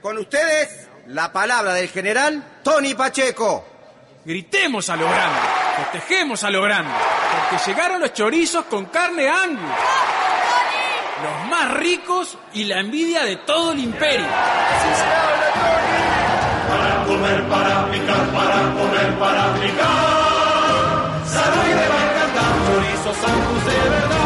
[SPEAKER 7] Con ustedes, la palabra del general Tony Pacheco.
[SPEAKER 8] Gritemos a lo grande, festejemos a lo grande, porque llegaron los chorizos con carne Angus. Los más ricos y la envidia de todo el imperio.
[SPEAKER 9] Para comer, para picar, para comer, para picar. Salud y de garganta, chorizos Angus de verdad.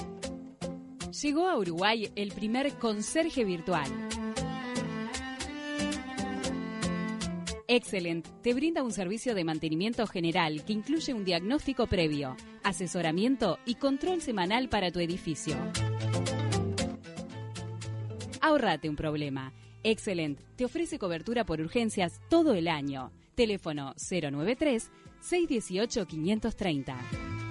[SPEAKER 3] Llegó a Uruguay el primer conserje virtual. Excellent te brinda un servicio de mantenimiento general que incluye un diagnóstico previo, asesoramiento y control semanal para tu edificio. Ahorrate un problema. Excellent te ofrece cobertura por urgencias todo el año. Teléfono 093 618 530.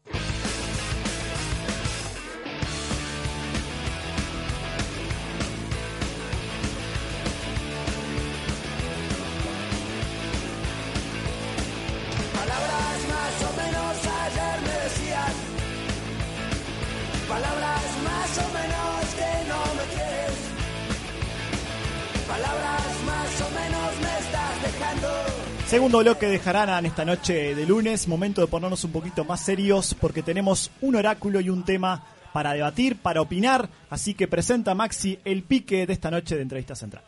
[SPEAKER 1] Segundo bloque de Jarana en esta noche de lunes. Momento de ponernos un poquito más serios porque tenemos un oráculo y un tema para debatir, para opinar. Así que presenta Maxi el pique de esta noche de entrevista central.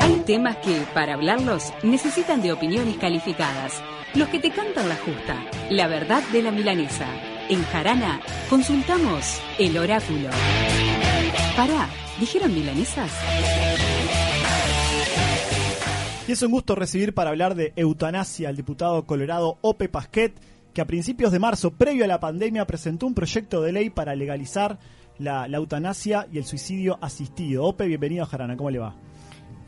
[SPEAKER 5] Hay temas que, para hablarlos, necesitan de opiniones calificadas. Los que te cantan la justa, la verdad de la milanesa. En Jarana, consultamos el oráculo. Pará, ¿dijeron milanesas?
[SPEAKER 1] Y es un gusto recibir para hablar de eutanasia al diputado colorado Ope Pasquet, que a principios de marzo, previo a la pandemia, presentó un proyecto de ley para legalizar la, la eutanasia y el suicidio asistido. Ope, bienvenido a Jarana, ¿cómo le va?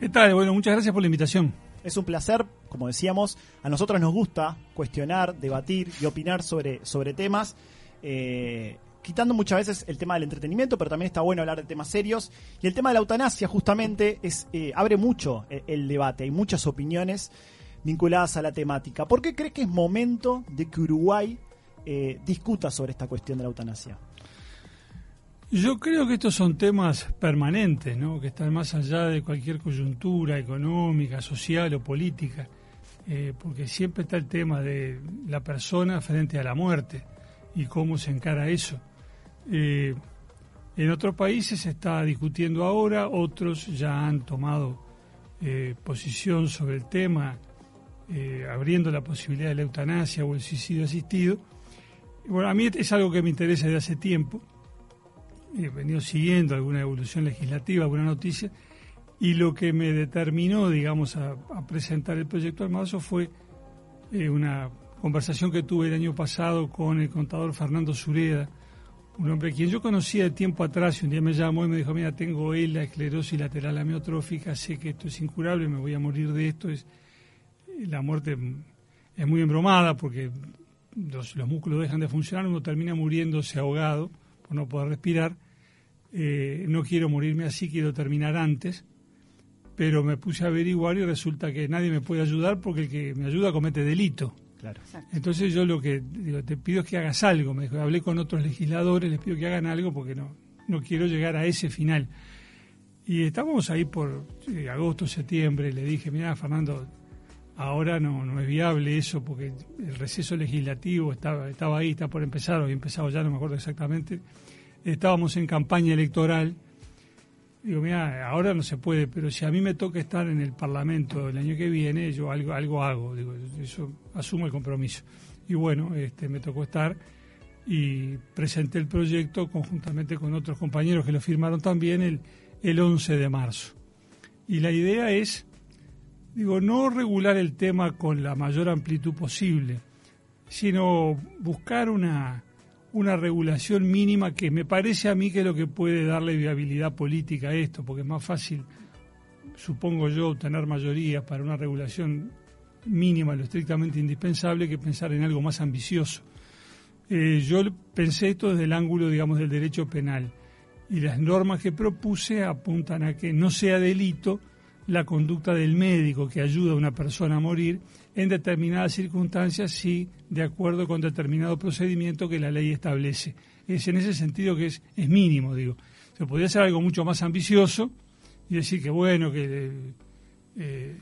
[SPEAKER 10] ¿Qué tal? Bueno, muchas gracias por la invitación.
[SPEAKER 1] Es un placer, como decíamos, a nosotros nos gusta cuestionar, debatir y opinar sobre, sobre temas, eh, quitando muchas veces el tema del entretenimiento, pero también está bueno hablar de temas serios. Y el tema de la eutanasia justamente es, eh, abre mucho el, el debate, hay muchas opiniones vinculadas a la temática. ¿Por qué crees que es momento de que Uruguay eh, discuta sobre esta cuestión de la eutanasia?
[SPEAKER 10] Yo creo que estos son temas permanentes, ¿no? que están más allá de cualquier coyuntura económica, social o política, eh, porque siempre está el tema de la persona frente a la muerte y cómo se encara eso. Eh, en otros países se está discutiendo ahora, otros ya han tomado eh, posición sobre el tema, eh, abriendo la posibilidad de la eutanasia o el suicidio asistido. Bueno, a mí es algo que me interesa desde hace tiempo he venido siguiendo alguna evolución legislativa, alguna noticia, y lo que me determinó, digamos, a, presentar el proyecto al fue una conversación que tuve el año pasado con el contador Fernando Sureda, un hombre quien yo conocía de tiempo atrás, y un día me llamó y me dijo, mira, tengo él la esclerosis lateral amiotrófica, sé que esto es incurable, me voy a morir de esto, es la muerte es muy embromada porque los, los músculos dejan de funcionar, uno termina muriéndose ahogado por no poder respirar. Eh, no quiero morirme así, quiero terminar antes. Pero me puse a averiguar y resulta que nadie me puede ayudar porque el que me ayuda comete delito.
[SPEAKER 1] Claro.
[SPEAKER 10] Entonces yo lo que digo, te pido es que hagas algo. Me dijo, hablé con otros legisladores, les pido que hagan algo porque no, no quiero llegar a ese final. Y estábamos ahí por eh, agosto, septiembre. Le dije, mira, Fernando, ahora no, no es viable eso porque el receso legislativo estaba, estaba ahí, está por empezar, o había empezado ya, no me acuerdo exactamente. Estábamos en campaña electoral. Digo, mira, ahora no se puede, pero si a mí me toca estar en el Parlamento el año que viene, yo algo, algo hago, digo, eso asumo el compromiso. Y bueno, este, me tocó estar y presenté el proyecto conjuntamente con otros compañeros que lo firmaron también el, el 11 de marzo. Y la idea es digo, no regular el tema con la mayor amplitud posible, sino buscar una, una regulación mínima que me parece a mí que es lo que puede darle viabilidad política a esto, porque es más fácil, supongo yo, obtener mayoría para una regulación mínima, lo estrictamente indispensable, que pensar en algo más ambicioso. Eh, yo pensé esto desde el ángulo, digamos, del derecho penal, y las normas que propuse apuntan a que no sea delito la conducta del médico que ayuda a una persona a morir en determinadas circunstancias si de acuerdo con determinado procedimiento que la ley establece. Es en ese sentido que es, es mínimo, digo. Se podría hacer algo mucho más ambicioso y decir que bueno, que eh,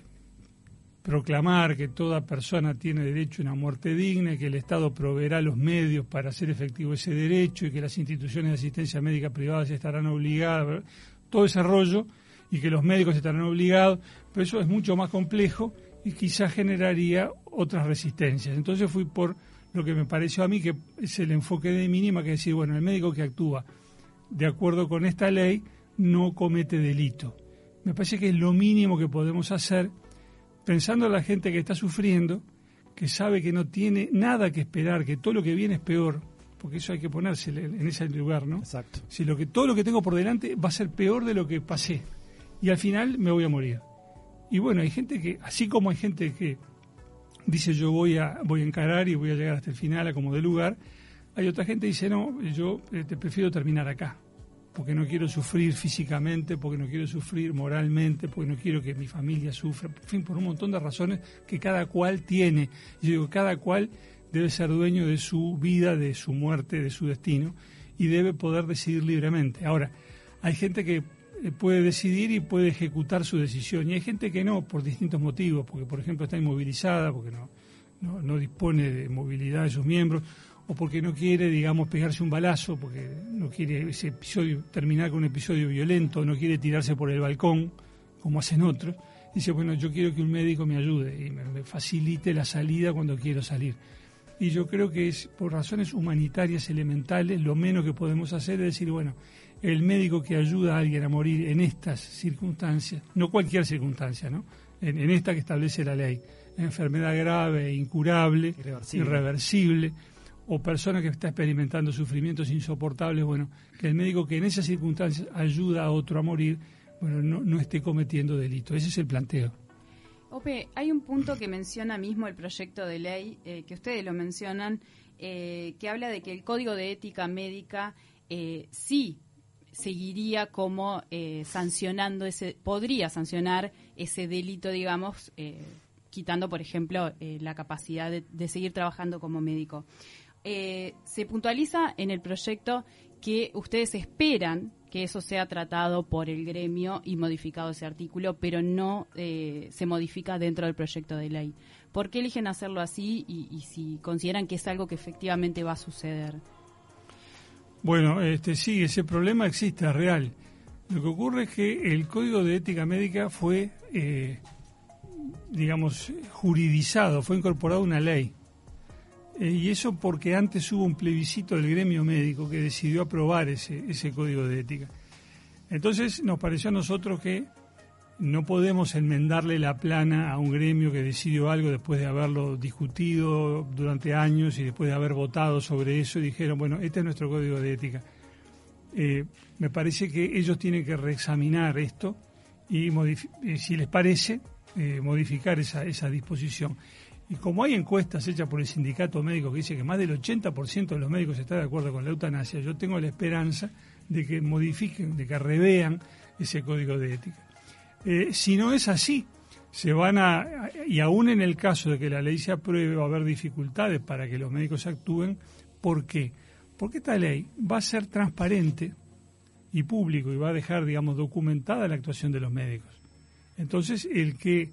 [SPEAKER 10] proclamar que toda persona tiene derecho a una muerte digna y que el Estado proveerá los medios para hacer efectivo ese derecho y que las instituciones de asistencia médica privadas estarán obligadas, todo ese rollo y que los médicos estarán obligados, pero eso es mucho más complejo y quizás generaría otras resistencias. Entonces fui por lo que me pareció a mí que es el enfoque de mínima, que es decir, bueno, el médico que actúa de acuerdo con esta ley no comete delito. Me parece que es lo mínimo que podemos hacer pensando en la gente que está sufriendo, que sabe que no tiene nada que esperar, que todo lo que viene es peor, porque eso hay que ponerse en ese lugar, ¿no?
[SPEAKER 1] Exacto.
[SPEAKER 10] Si lo que todo lo que tengo por delante va a ser peor de lo que pasé y al final me voy a morir. Y bueno, hay gente que, así como hay gente que dice yo voy a, voy a encarar y voy a llegar hasta el final a como de lugar, hay otra gente que dice no, yo eh, te prefiero terminar acá, porque no quiero sufrir físicamente, porque no quiero sufrir moralmente, porque no quiero que mi familia sufra, en fin, por un montón de razones que cada cual tiene. Yo digo, cada cual debe ser dueño de su vida, de su muerte, de su destino y debe poder decidir libremente. Ahora, hay gente que puede decidir y puede ejecutar su decisión y hay gente que no por distintos motivos, porque por ejemplo está inmovilizada, porque no, no, no dispone de movilidad de sus miembros o porque no quiere, digamos, pegarse un balazo, porque no quiere ese episodio terminar con un episodio violento, no quiere tirarse por el balcón, como hacen otros. Dice, bueno, yo quiero que un médico me ayude y me, me facilite la salida cuando quiero salir. Y yo creo que es por razones humanitarias elementales, lo menos que podemos hacer es decir, bueno, el médico que ayuda a alguien a morir en estas circunstancias, no cualquier circunstancia, ¿no? En, en esta que establece la ley, enfermedad grave, incurable,
[SPEAKER 1] Irreversible.
[SPEAKER 10] irreversible, o persona que está experimentando sufrimientos insoportables, bueno, que el médico que en esas circunstancias ayuda a otro a morir, bueno, no, no esté cometiendo delito. Ese es el planteo.
[SPEAKER 3] Ope, hay un punto que menciona mismo el proyecto de ley, eh, que ustedes lo mencionan, eh, que habla de que el Código de Ética Médica eh, sí seguiría como eh, sancionando ese, podría sancionar ese delito, digamos, eh, quitando, por ejemplo, eh, la capacidad de, seguir trabajando como médico. Se puntualiza en el proyecto que ustedes esperan que eso sea tratado por el gremio y modificado ese artículo, pero no se modifica dentro del proyecto de ley. ¿Por qué eligen hacerlo así y si consideran que es algo que efectivamente va a suceder?
[SPEAKER 10] Bueno, este, sí, ese problema existe, es real. Lo que ocurre es que el Código de Ética Médica fue, eh, digamos, juridizado, fue incorporado una ley. Eh, y eso porque antes hubo un plebiscito del gremio médico que decidió aprobar ese, ese Código de Ética. Entonces nos pareció a nosotros que no podemos enmendarle la plana a un gremio que decidió algo después de haberlo discutido durante años y después de haber votado sobre eso y dijeron, bueno, este es nuestro código de ética. Eh, me parece que ellos tienen que reexaminar esto y, eh, si les parece, eh, modificar esa, esa disposición. Y como hay encuestas hechas por el sindicato médico que dice que más del 80% de los médicos está de acuerdo con la eutanasia, yo tengo la esperanza de que modifiquen, de que revean ese código de ética. Eh, si no es así, se van a, y aún en el caso de que la ley se apruebe, va a haber dificultades para que los médicos actúen. ¿Por qué? Porque esta ley va a ser transparente y público y va a dejar, digamos, documentada la actuación de los médicos. Entonces, el que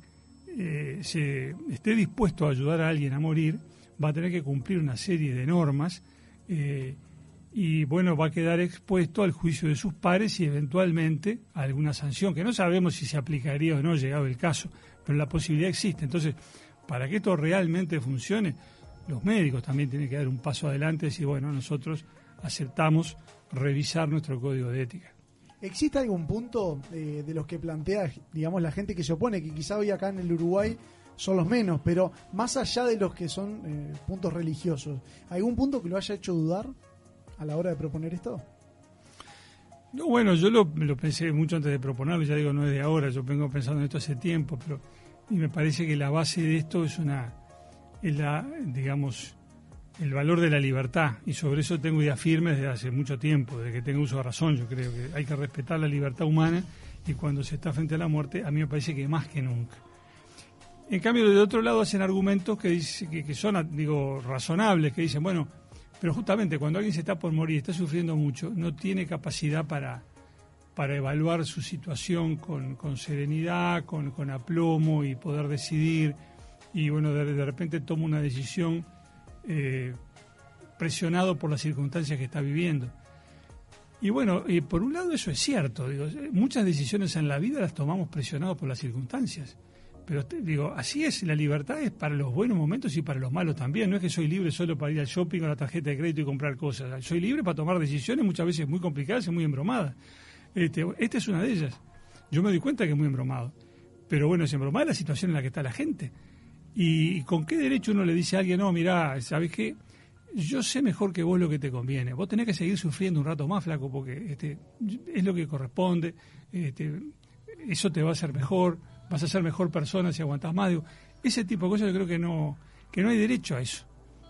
[SPEAKER 10] eh, se esté dispuesto a ayudar a alguien a morir va a tener que cumplir una serie de normas eh, y bueno, va a quedar expuesto al juicio de sus pares y eventualmente a alguna sanción, que no sabemos si se aplicaría o no llegado el caso, pero la posibilidad existe. Entonces, para que esto realmente funcione, los médicos también tienen que dar un paso adelante y decir, bueno, nosotros aceptamos revisar nuestro código de ética.
[SPEAKER 2] ¿Existe algún punto eh, de los que plantea, digamos, la gente que se opone, que quizá hoy acá en el Uruguay son los menos, pero más allá de los que son eh, puntos religiosos, ¿algún punto que lo haya hecho dudar a la hora de proponer esto?
[SPEAKER 10] No, bueno, yo lo, lo pensé mucho antes de proponerlo, ya digo, no es de ahora, yo vengo pensando en esto hace tiempo, pero y me parece que la base de esto es una, es la, digamos, el valor de la libertad, y sobre eso tengo ideas firmes desde hace mucho tiempo, desde que tengo uso de razón, yo creo que hay que respetar la libertad humana, y cuando se está frente a la muerte, a mí me parece que más que nunca. En cambio, de otro lado hacen argumentos que, dice, que, que son, digo, razonables, que dicen, bueno, pero justamente cuando alguien se está por morir, está sufriendo mucho, no tiene capacidad para, para evaluar su situación con, con serenidad, con, con aplomo y poder decidir. Y bueno, de, de repente toma una decisión eh, presionado por las circunstancias que está viviendo. Y bueno, eh, por un lado eso es cierto, digo, muchas decisiones en la vida las tomamos presionados por las circunstancias. Pero digo, así es, la libertad es para los buenos momentos y para los malos también. No es que soy libre solo para ir al shopping con la tarjeta de crédito y comprar cosas. Soy libre para tomar decisiones muchas veces muy complicadas y muy embromadas. Este, esta es una de ellas. Yo me doy cuenta que es muy embromado. Pero bueno, es embromada la situación en la que está la gente. ¿Y con qué derecho uno le dice a alguien, no, mira, ¿sabes qué? Yo sé mejor que vos lo que te conviene. Vos tenés que seguir sufriendo un rato más, flaco, porque este, es lo que corresponde. Este, eso te va a hacer mejor. Vas a ser mejor persona si aguantás más. Digo, ese tipo de cosas yo creo que no, que no hay derecho a eso.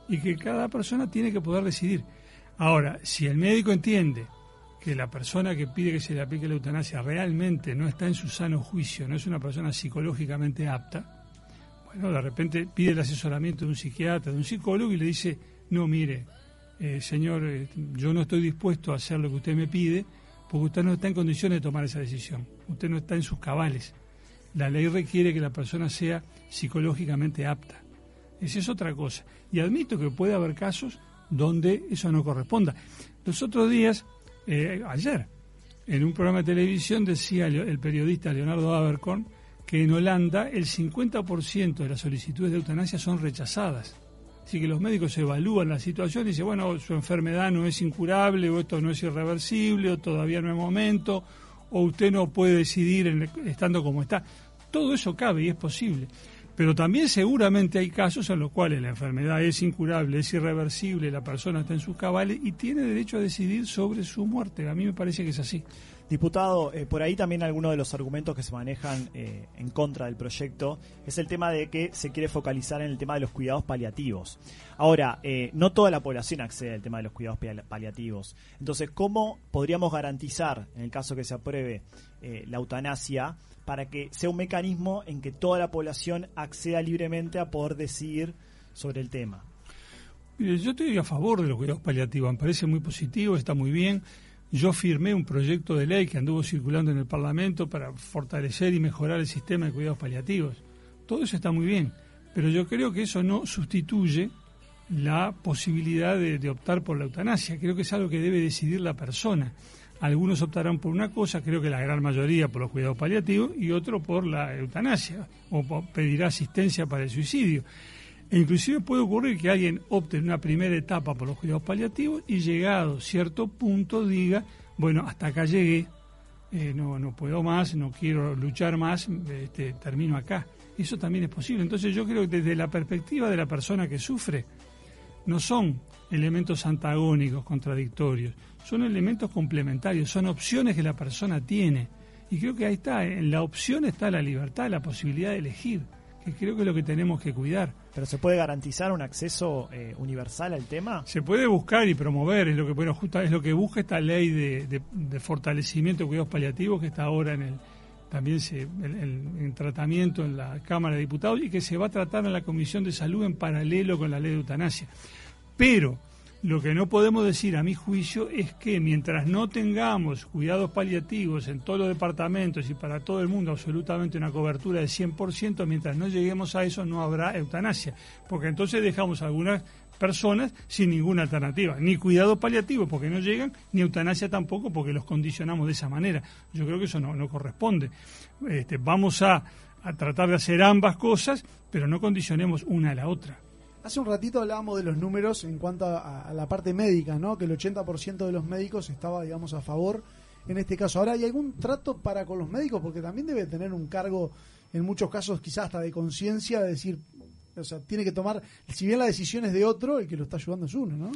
[SPEAKER 10] Y que cada persona tiene que poder decidir. Ahora, si el médico entiende que la persona que pide que se le aplique la eutanasia realmente no está en su sano juicio, no es una persona psicológicamente apta, Bueno, de repente pide el asesoramiento de un psiquiatra, de un psicólogo y le dice, no, mire, eh, señor, eh, yo no estoy dispuesto a hacer lo que usted me pide porque usted no está en condiciones de tomar esa decisión. Usted no está en sus cabales. La ley requiere que la persona sea psicológicamente apta. Esa es otra cosa. Y admito que puede haber casos donde eso no corresponda. Los otros días, eh, ayer, en un programa de televisión decía el, periodista Leonardo Abercorn que en Holanda el 50% de las solicitudes de eutanasia son rechazadas. Así que los médicos evalúan la situación y dicen, bueno, su enfermedad no es incurable, o esto no es irreversible, o todavía no es momento, o usted no puede decidir en- estando como está. Todo eso cabe y es posible. Pero también seguramente hay casos en los cuales la enfermedad es incurable, es irreversible, la persona está en sus cabales y tiene derecho a decidir sobre su muerte. A mí me parece que es así.
[SPEAKER 1] Diputado, eh, por ahí también algunos de los argumentos que se manejan eh, en contra del proyecto es el tema de que se quiere focalizar en el tema de los cuidados paliativos. Ahora, eh, no toda la población accede al tema de los cuidados pal- paliativos. Entonces, ¿cómo podríamos garantizar, en el caso que se apruebe la eutanasia, para que sea un mecanismo en que toda la población acceda libremente a poder decidir sobre el tema?
[SPEAKER 10] Yo estoy a favor de los cuidados paliativos, me parece muy positivo, está muy bien. Yo firmé un proyecto de ley que anduvo circulando en el Parlamento para fortalecer y mejorar el sistema de cuidados paliativos. Todo eso está muy bien, pero yo creo que eso no sustituye la posibilidad de, optar por la eutanasia. Creo que es algo que debe decidir la persona. Algunos optarán por una cosa, creo que la gran mayoría por los cuidados paliativos y otro por la eutanasia o pedirá asistencia para el suicidio. E inclusive puede ocurrir que alguien opte en una primera etapa por los cuidados paliativos y llegado cierto punto diga, bueno, hasta acá llegué, eh, no, no puedo más, no quiero luchar más, este, termino acá. Eso también es posible. Entonces yo creo que desde la perspectiva de la persona que sufre, no son elementos antagónicos, contradictorios, son elementos complementarios, son opciones que la persona tiene. Y creo que ahí está, en la opción está la libertad, la posibilidad de elegir, que creo que es lo que tenemos que cuidar.
[SPEAKER 1] ¿Pero se puede garantizar un acceso eh, universal al tema?
[SPEAKER 10] Se puede buscar y promover, es lo que bueno, justo es lo que busca esta ley de, de- de fortalecimiento de cuidados paliativos que está ahora en el también se, el- en tratamiento en la Cámara de Diputados y que se va a tratar en la Comisión de Salud en paralelo con la ley de eutanasia. Pero lo que no podemos decir, a mi juicio, es que mientras no tengamos cuidados paliativos en todos los departamentos y para todo el mundo absolutamente una cobertura del 100%, mientras no lleguemos a eso no habrá eutanasia, porque entonces dejamos a algunas personas sin ninguna alternativa, ni cuidado paliativo porque no llegan, ni eutanasia tampoco porque los condicionamos de esa manera. Yo creo que eso no, no corresponde. Este, vamos a, a tratar de hacer ambas cosas, pero no condicionemos una a la otra.
[SPEAKER 2] Hace un ratito hablábamos de los números en cuanto a, a la parte médica, ¿no? Que el 80% de los médicos estaba, digamos, a favor en este caso. Ahora, ¿hay algún trato para con los médicos? Porque también debe tener un cargo, en muchos casos, quizás hasta de conciencia, de decir, o sea, tiene que tomar, si bien la decisión es de otro, el que lo está ayudando es uno, ¿no?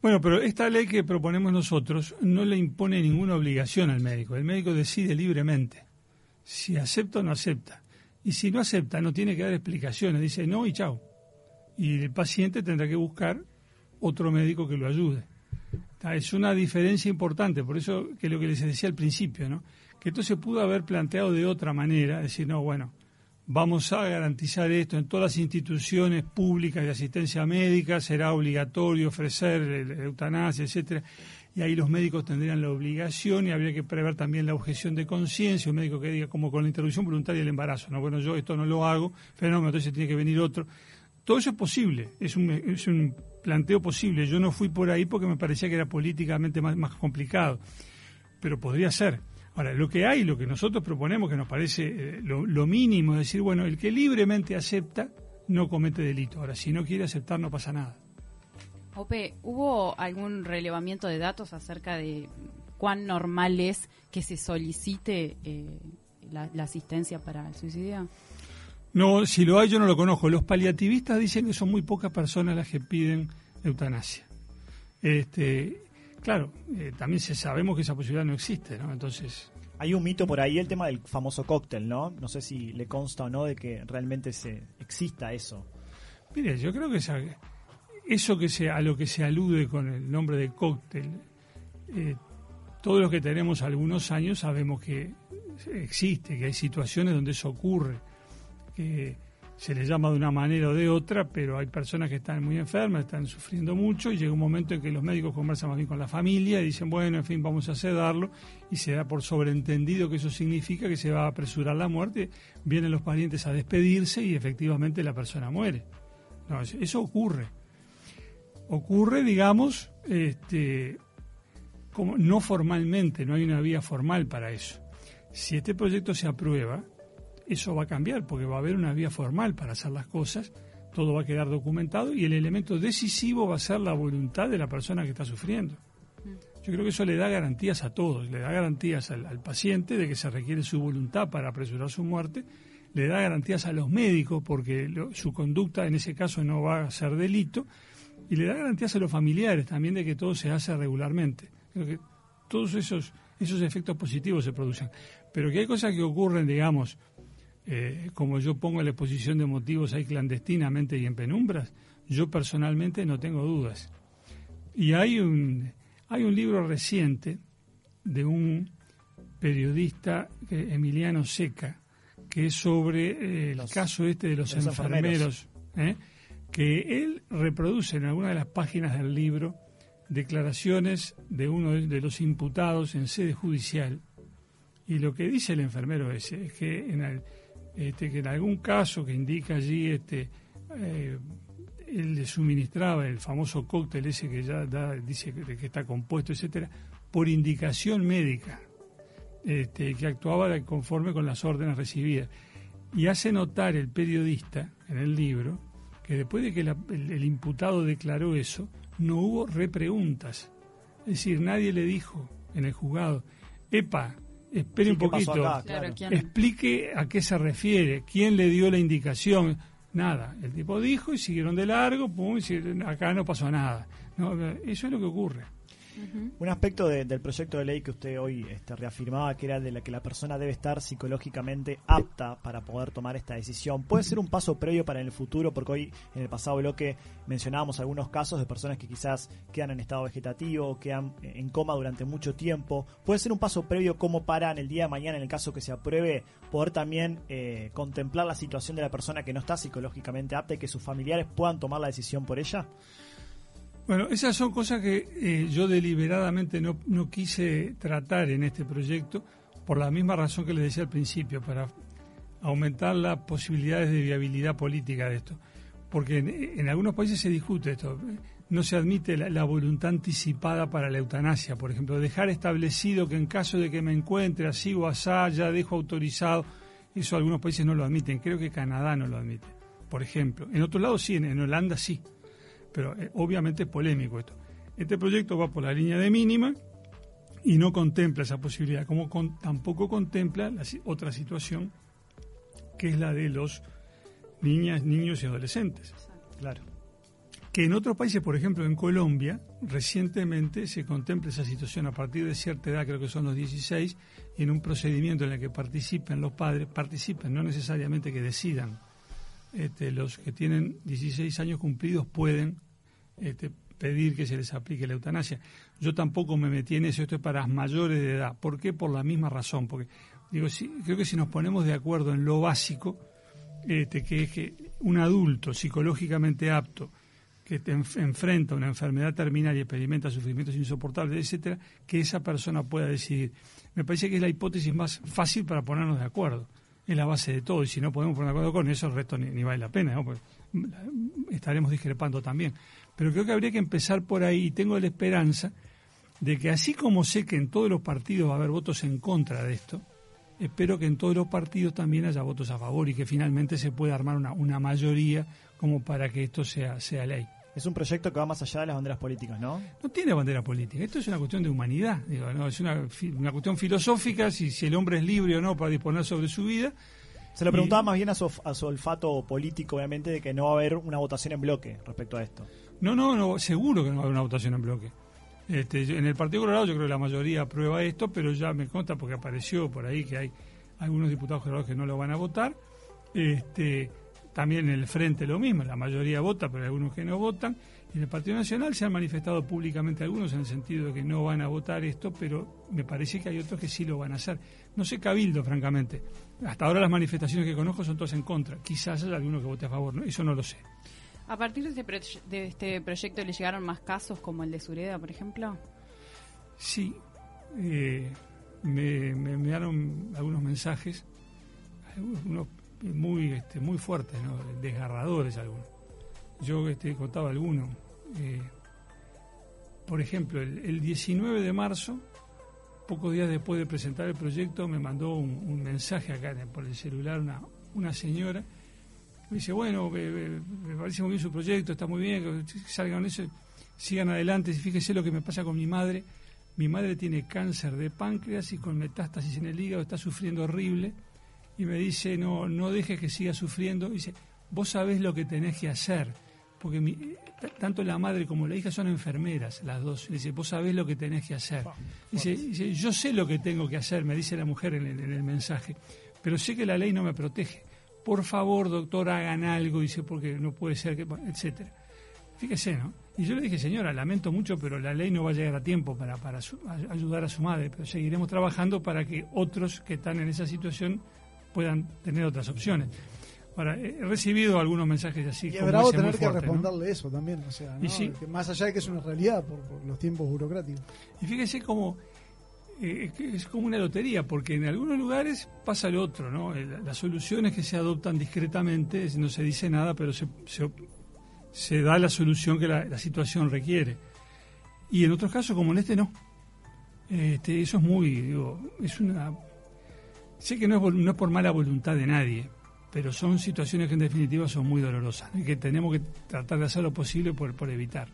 [SPEAKER 10] Bueno, pero esta ley que proponemos nosotros no le impone ninguna obligación al médico. El médico decide libremente si acepta o no acepta. Y si no acepta, no tiene que dar explicaciones. Dice no y chao. Y el paciente tendrá que buscar otro médico que lo ayude. Es una diferencia importante, por eso que lo que les decía al principio, ¿no? que esto se pudo haber planteado de otra manera, decir, no, bueno, vamos a garantizar esto en todas las instituciones públicas de asistencia médica, será obligatorio ofrecer eutanasia, etcétera, y ahí los médicos tendrían la obligación y habría que prever también la objeción de conciencia, un médico que diga como con la interrupción voluntaria del embarazo, no, bueno, yo esto no lo hago, fenómeno, entonces tiene que venir otro. Todo eso es posible, es un, es un planteo posible. Yo no fui por ahí porque me parecía que era políticamente más, más complicado, pero podría ser. Ahora, lo que hay, lo que nosotros proponemos, que nos parece eh, lo, lo mínimo, es decir, bueno, el que libremente acepta no comete delito. Ahora, si no quiere aceptar, no pasa nada.
[SPEAKER 3] Ope, ¿hubo algún relevamiento de datos acerca de cuán normal es que se solicite eh, la, la asistencia para el suicidio?
[SPEAKER 10] No, si lo hay, yo no lo conozco. Los paliativistas dicen que son muy pocas personas las que piden eutanasia. Este, claro, eh, también se, sabemos que esa posibilidad no existe, ¿no? Entonces,
[SPEAKER 1] Hay un mito por ahí, el tema del famoso cóctel, ¿no? No sé si le consta o no de que realmente se exista eso.
[SPEAKER 10] Mire, yo creo que esa- eso que se, a lo que se alude con el nombre de cóctel, eh, todos los que tenemos algunos años sabemos que existe, que hay situaciones donde eso ocurre, que se le llama de una manera o de otra, pero hay personas que están muy enfermas, están sufriendo mucho y llega un momento en que los médicos conversan más bien con la familia y dicen, bueno, en fin, vamos a sedarlo y se da por sobreentendido que eso significa que se va a apresurar la muerte, vienen los parientes a despedirse y efectivamente la persona muere. No, eso ocurre. Ocurre, digamos, este, como no formalmente, no hay una vía formal para eso. Si este proyecto se aprueba, eso va a cambiar porque va a haber una vía formal para hacer las cosas, todo va a quedar documentado y el elemento decisivo va a ser la voluntad de la persona que está sufriendo. Yo creo que eso le da garantías a todos, le da garantías al, al paciente de que se requiere su voluntad para apresurar su muerte, le da garantías a los médicos porque lo- su conducta en ese caso no va a ser delito y le da garantías a los familiares también de que todo se hace regularmente. Creo que todos esos, esos efectos positivos se producen. Pero que hay cosas que ocurren, digamos, eh, como yo pongo en la exposición de motivos ahí clandestinamente y en penumbras, yo personalmente no tengo dudas. Y hay un, hay un libro reciente de un periodista, Emiliano Seca, que es sobre eh, el caso este de los,
[SPEAKER 1] los
[SPEAKER 10] enfermeros, ¿eh? que él reproduce en alguna de las páginas del libro declaraciones de uno de, los imputados en sede judicial. Y lo que dice el enfermero ese es que en, al- este, que en algún caso que indica allí este, eh, él le suministraba el famoso cóctel ese que ya da- dice que, está compuesto, etcétera, por indicación médica, este, que actuaba conforme con las órdenes recibidas. Y hace notar el periodista en el libro que después de que la- el, el imputado declaró eso, no hubo repreguntas. Es decir, nadie le dijo en el juzgado, epa, espere
[SPEAKER 1] Sí,
[SPEAKER 10] un
[SPEAKER 1] ¿qué pasó
[SPEAKER 10] poquito,
[SPEAKER 1] acá? Claro, Claro, ¿quién?
[SPEAKER 10] explique a qué se refiere, quién le dio la indicación. Nada, el tipo dijo y siguieron de largo, pum, y si- acá no pasó nada. No, eso es lo que ocurre.
[SPEAKER 1] Un aspecto de- del proyecto de ley que usted hoy este, reafirmaba, que era de la que la persona debe estar psicológicamente apta para poder tomar esta decisión, puede ser un paso previo para el futuro, porque hoy en el pasado bloque mencionábamos algunos casos de personas que quizás quedan en estado vegetativo, quedan en coma durante mucho tiempo. Puede ser un paso previo como para en el día de mañana, en el caso que se apruebe, poder también eh, contemplar la situación de la persona que no está psicológicamente apta y que sus familiares puedan tomar la decisión por ella.
[SPEAKER 10] Bueno, esas son cosas que eh, yo deliberadamente no, no quise tratar en este proyecto por la misma razón que les decía al principio, para aumentar las posibilidades de viabilidad política de esto. Porque en, en algunos países se discute esto. No se admite la, voluntad anticipada para la eutanasia, por ejemplo, dejar establecido que en caso de que me encuentre así o asá, ya dejo autorizado. Eso algunos países no lo admiten. Creo que Canadá no lo admite, por ejemplo. En otros lados sí, en Holanda sí pero eh, obviamente es polémico esto. Este proyecto va por la línea de mínima y no contempla esa posibilidad, como con- tampoco contempla la otra situación que es la de los niñas, niños y adolescentes.
[SPEAKER 1] Claro.
[SPEAKER 10] Que en otros países, por ejemplo en Colombia, recientemente se contempla esa situación a partir de cierta edad, creo que son los 16, y en un procedimiento en el que participen los padres, participen, no necesariamente que decidan, este, los que tienen 16 años cumplidos pueden este, pedir que se les aplique la eutanasia. Yo tampoco me metí en eso, esto es para mayores de edad. ¿Por qué? Por la misma razón. Porque digo, si, creo que si nos ponemos de acuerdo en lo básico, este, que es que un adulto psicológicamente apto que te enf- enfrenta una enfermedad terminal y experimenta sufrimientos insoportables, etcétera, que esa persona pueda decidir. Me parece que es la hipótesis más fácil para ponernos de acuerdo. Es la base de todo, y si no podemos poner de acuerdo con eso, el resto ni, vale la pena, ¿no? Estaremos discrepando también. Pero creo que habría que empezar por ahí, y tengo la esperanza de que así como sé que en todos los partidos va a haber votos en contra de esto, espero que en todos los partidos también haya votos a favor y que finalmente se pueda armar una, una mayoría como para que esto sea, sea ley.
[SPEAKER 1] Es un proyecto que va más allá de las banderas políticas, ¿no?
[SPEAKER 10] No tiene bandera política, esto es una cuestión de humanidad, digo, ¿no? es una, una cuestión filosófica, si, si el hombre es libre o no para disponer sobre su vida.
[SPEAKER 1] Se lo
[SPEAKER 10] Y-
[SPEAKER 1] preguntaba más bien a su, a su olfato político, obviamente, de que no va a haber una votación en bloque respecto a esto.
[SPEAKER 10] No, no, no, seguro que no va a haber una votación en bloque. Este, en el Partido Colorado yo creo que la mayoría aprueba esto, pero ya me consta porque apareció por ahí que hay algunos diputados que no lo van a votar. Este, también en el Frente lo mismo, la mayoría vota, pero hay algunos que no votan. Y en el Partido Nacional se han manifestado públicamente algunos en el sentido de que no van a votar esto, pero me parece que hay otros que sí lo van a hacer. No sé cabildo, francamente. Hasta ahora las manifestaciones que conozco son todas en contra. Quizás haya alguno que vote a favor, ¿no? eso no lo sé.
[SPEAKER 3] A partir de este, de este proyecto le llegaron más casos como el de Sureda, por ejemplo.
[SPEAKER 10] Sí, eh, me, me enviaron algunos mensajes, algunos muy, este, muy fuertes, ¿no? desgarradores algunos. Yo este, contaba algunos. eh, por ejemplo, el, el 19 de marzo, pocos días después de presentar el proyecto, me mandó un, mensaje acá por el celular una, una señora. Me dice, bueno, me, me- parece muy bien su proyecto, está muy bien, salgan eso, sigan adelante. Fíjese lo que me pasa con mi madre. Mi madre tiene cáncer de páncreas y con metástasis en el hígado, está sufriendo horrible. Y me dice, no, no dejes que siga sufriendo. Dice, vos sabés lo que tenés que hacer. Porque mi- tanto la madre como la hija son enfermeras, las dos. Dice, vos sabés lo que tenés que hacer. Dice, dice, yo sé lo que tengo que hacer, me dice la mujer en el, en el mensaje, pero sé que la ley no me protege. Por favor, doctor, hagan algo, dice, porque no puede ser que, etcétera. Fíjese, ¿no? Y yo le dije, señora, lamento mucho, pero la ley no va a llegar a tiempo para, para su- a- ayudar a su madre, pero seguiremos trabajando para que otros que están en esa situación puedan tener otras opciones. Ahora, he recibido algunos mensajes así.
[SPEAKER 2] Y es bravo
[SPEAKER 10] ese,
[SPEAKER 2] tener que responderle eso también, o sea, ¿no?
[SPEAKER 10] sí.
[SPEAKER 2] Que más allá de que es una realidad por, por los tiempos burocráticos.
[SPEAKER 10] Y fíjese cómo eh, es como una lotería, porque en algunos lugares pasa lo otro, ¿no? Eh, la- Las soluciones que se adoptan discretamente, no se dice nada, pero se, se, se da la solución que la, la situación requiere. Y en otros casos, como en este, no. Este, eso es muy, digo, es una... Sé que no es, vol- no es por mala voluntad de nadie, pero son situaciones que en definitiva son muy dolorosas y que tenemos que tratar de hacer lo posible por, por evitar.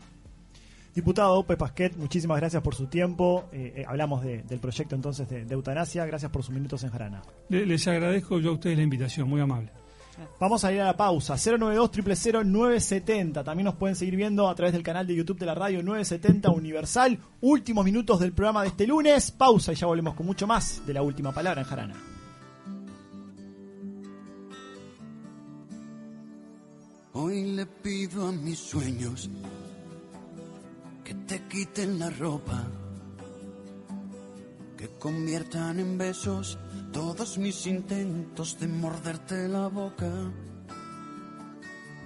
[SPEAKER 1] Diputado Pepe Pasquet, muchísimas gracias por su tiempo. Eh, eh, hablamos de- del proyecto entonces de, de eutanasia. Gracias por sus minutos en Jarana.
[SPEAKER 10] Le- Les agradezco yo a ustedes la invitación, muy amable.
[SPEAKER 1] Vamos a ir a la pausa. 092 000 970. También nos pueden seguir viendo a través del canal de YouTube de la radio 970 Universal. Últimos minutos del programa de este lunes. Pausa y ya volvemos con mucho más de la última palabra en Jarana.
[SPEAKER 11] Hoy le pido a mis sueños que te quiten la ropa, que conviertan en besos todos mis intentos de morderte la boca.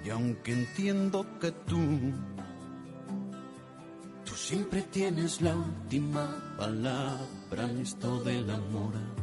[SPEAKER 11] Y aunque entiendo que tú, tú siempre tienes la última palabra en esto del amor.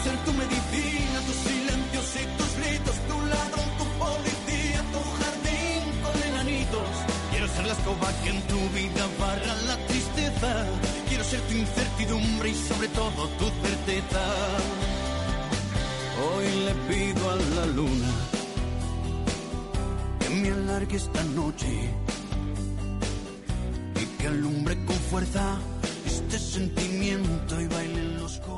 [SPEAKER 11] Quiero ser tu medicina, tus silencios y tus gritos, tu ladrón, tu policía, tu jardín con enanitos. Quiero ser la escoba que en tu vida barra la tristeza. Quiero ser tu incertidumbre y sobre todo tu certeza. Hoy le pido a la luna que me alargue esta noche y que alumbre con fuerza este sentimiento y baile en los corazones.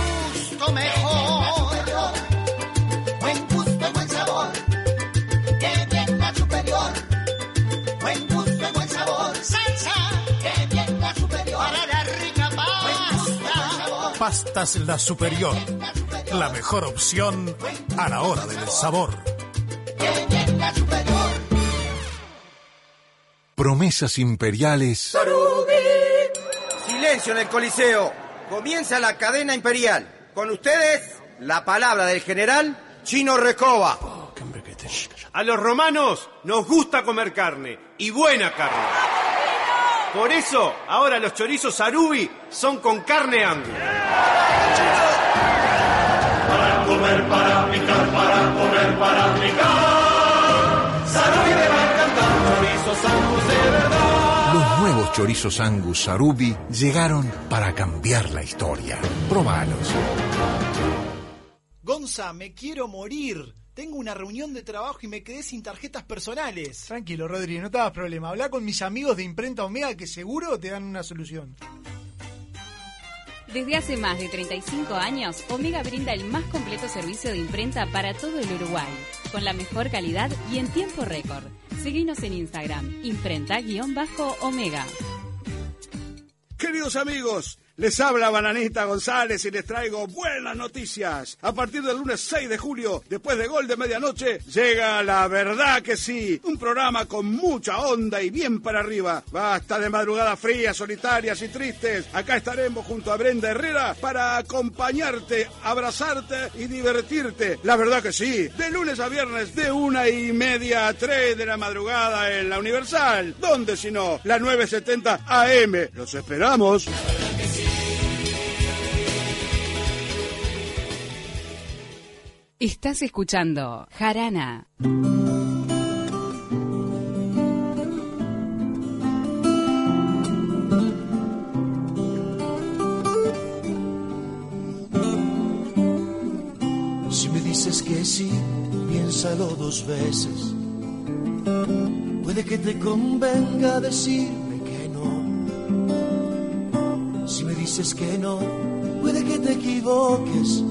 [SPEAKER 12] Pastas La Superior. La mejor opción a la hora del sabor.
[SPEAKER 13] Promesas imperiales
[SPEAKER 7] Silencio en el Coliseo. Comienza la cadena imperial. Con ustedes, la palabra del general Chino Recoba.
[SPEAKER 14] A los romanos nos gusta comer carne, y buena carne. Por eso, ahora los chorizos Arubi son con carne Angus.
[SPEAKER 9] comer, para picar, para comer, para picar. Saruy de Balcantán, chorizos Angus de verdad.
[SPEAKER 13] Los nuevos chorizos Angus Sarubi llegaron para cambiar la historia. Probalos.
[SPEAKER 1] Gonza, me quiero morir. Tengo una reunión de trabajo y me quedé sin tarjetas personales.
[SPEAKER 15] Tranquilo, Rodri, no te hagas problema. Habla con mis amigos de Imprenta Omega que seguro te dan una solución.
[SPEAKER 5] Desde hace más de 35 años, Omega brinda el más completo servicio de imprenta para todo el Uruguay, con la mejor calidad y en tiempo récord. Seguinos en Instagram, imprenta-omega.
[SPEAKER 16] Queridos amigos, les habla Bananita González y les traigo buenas noticias. A partir del lunes 6 de julio, después de gol de medianoche, llega La Verdad que sí, un programa con mucha onda y bien para arriba. Basta de madrugadas frías, solitarias y tristes. Acá estaremos junto a Brenda Herrera para acompañarte, abrazarte y divertirte. La verdad que sí, de lunes a viernes de una y media a tres de la madrugada en la Universal. ¿Dónde si no? La 970 AM. Los esperamos.
[SPEAKER 5] Estás escuchando Jarana.
[SPEAKER 17] Si me dices que sí, piénsalo dos veces. Puede que te convenga decirme que no. Si me dices que no, puede que te equivoques.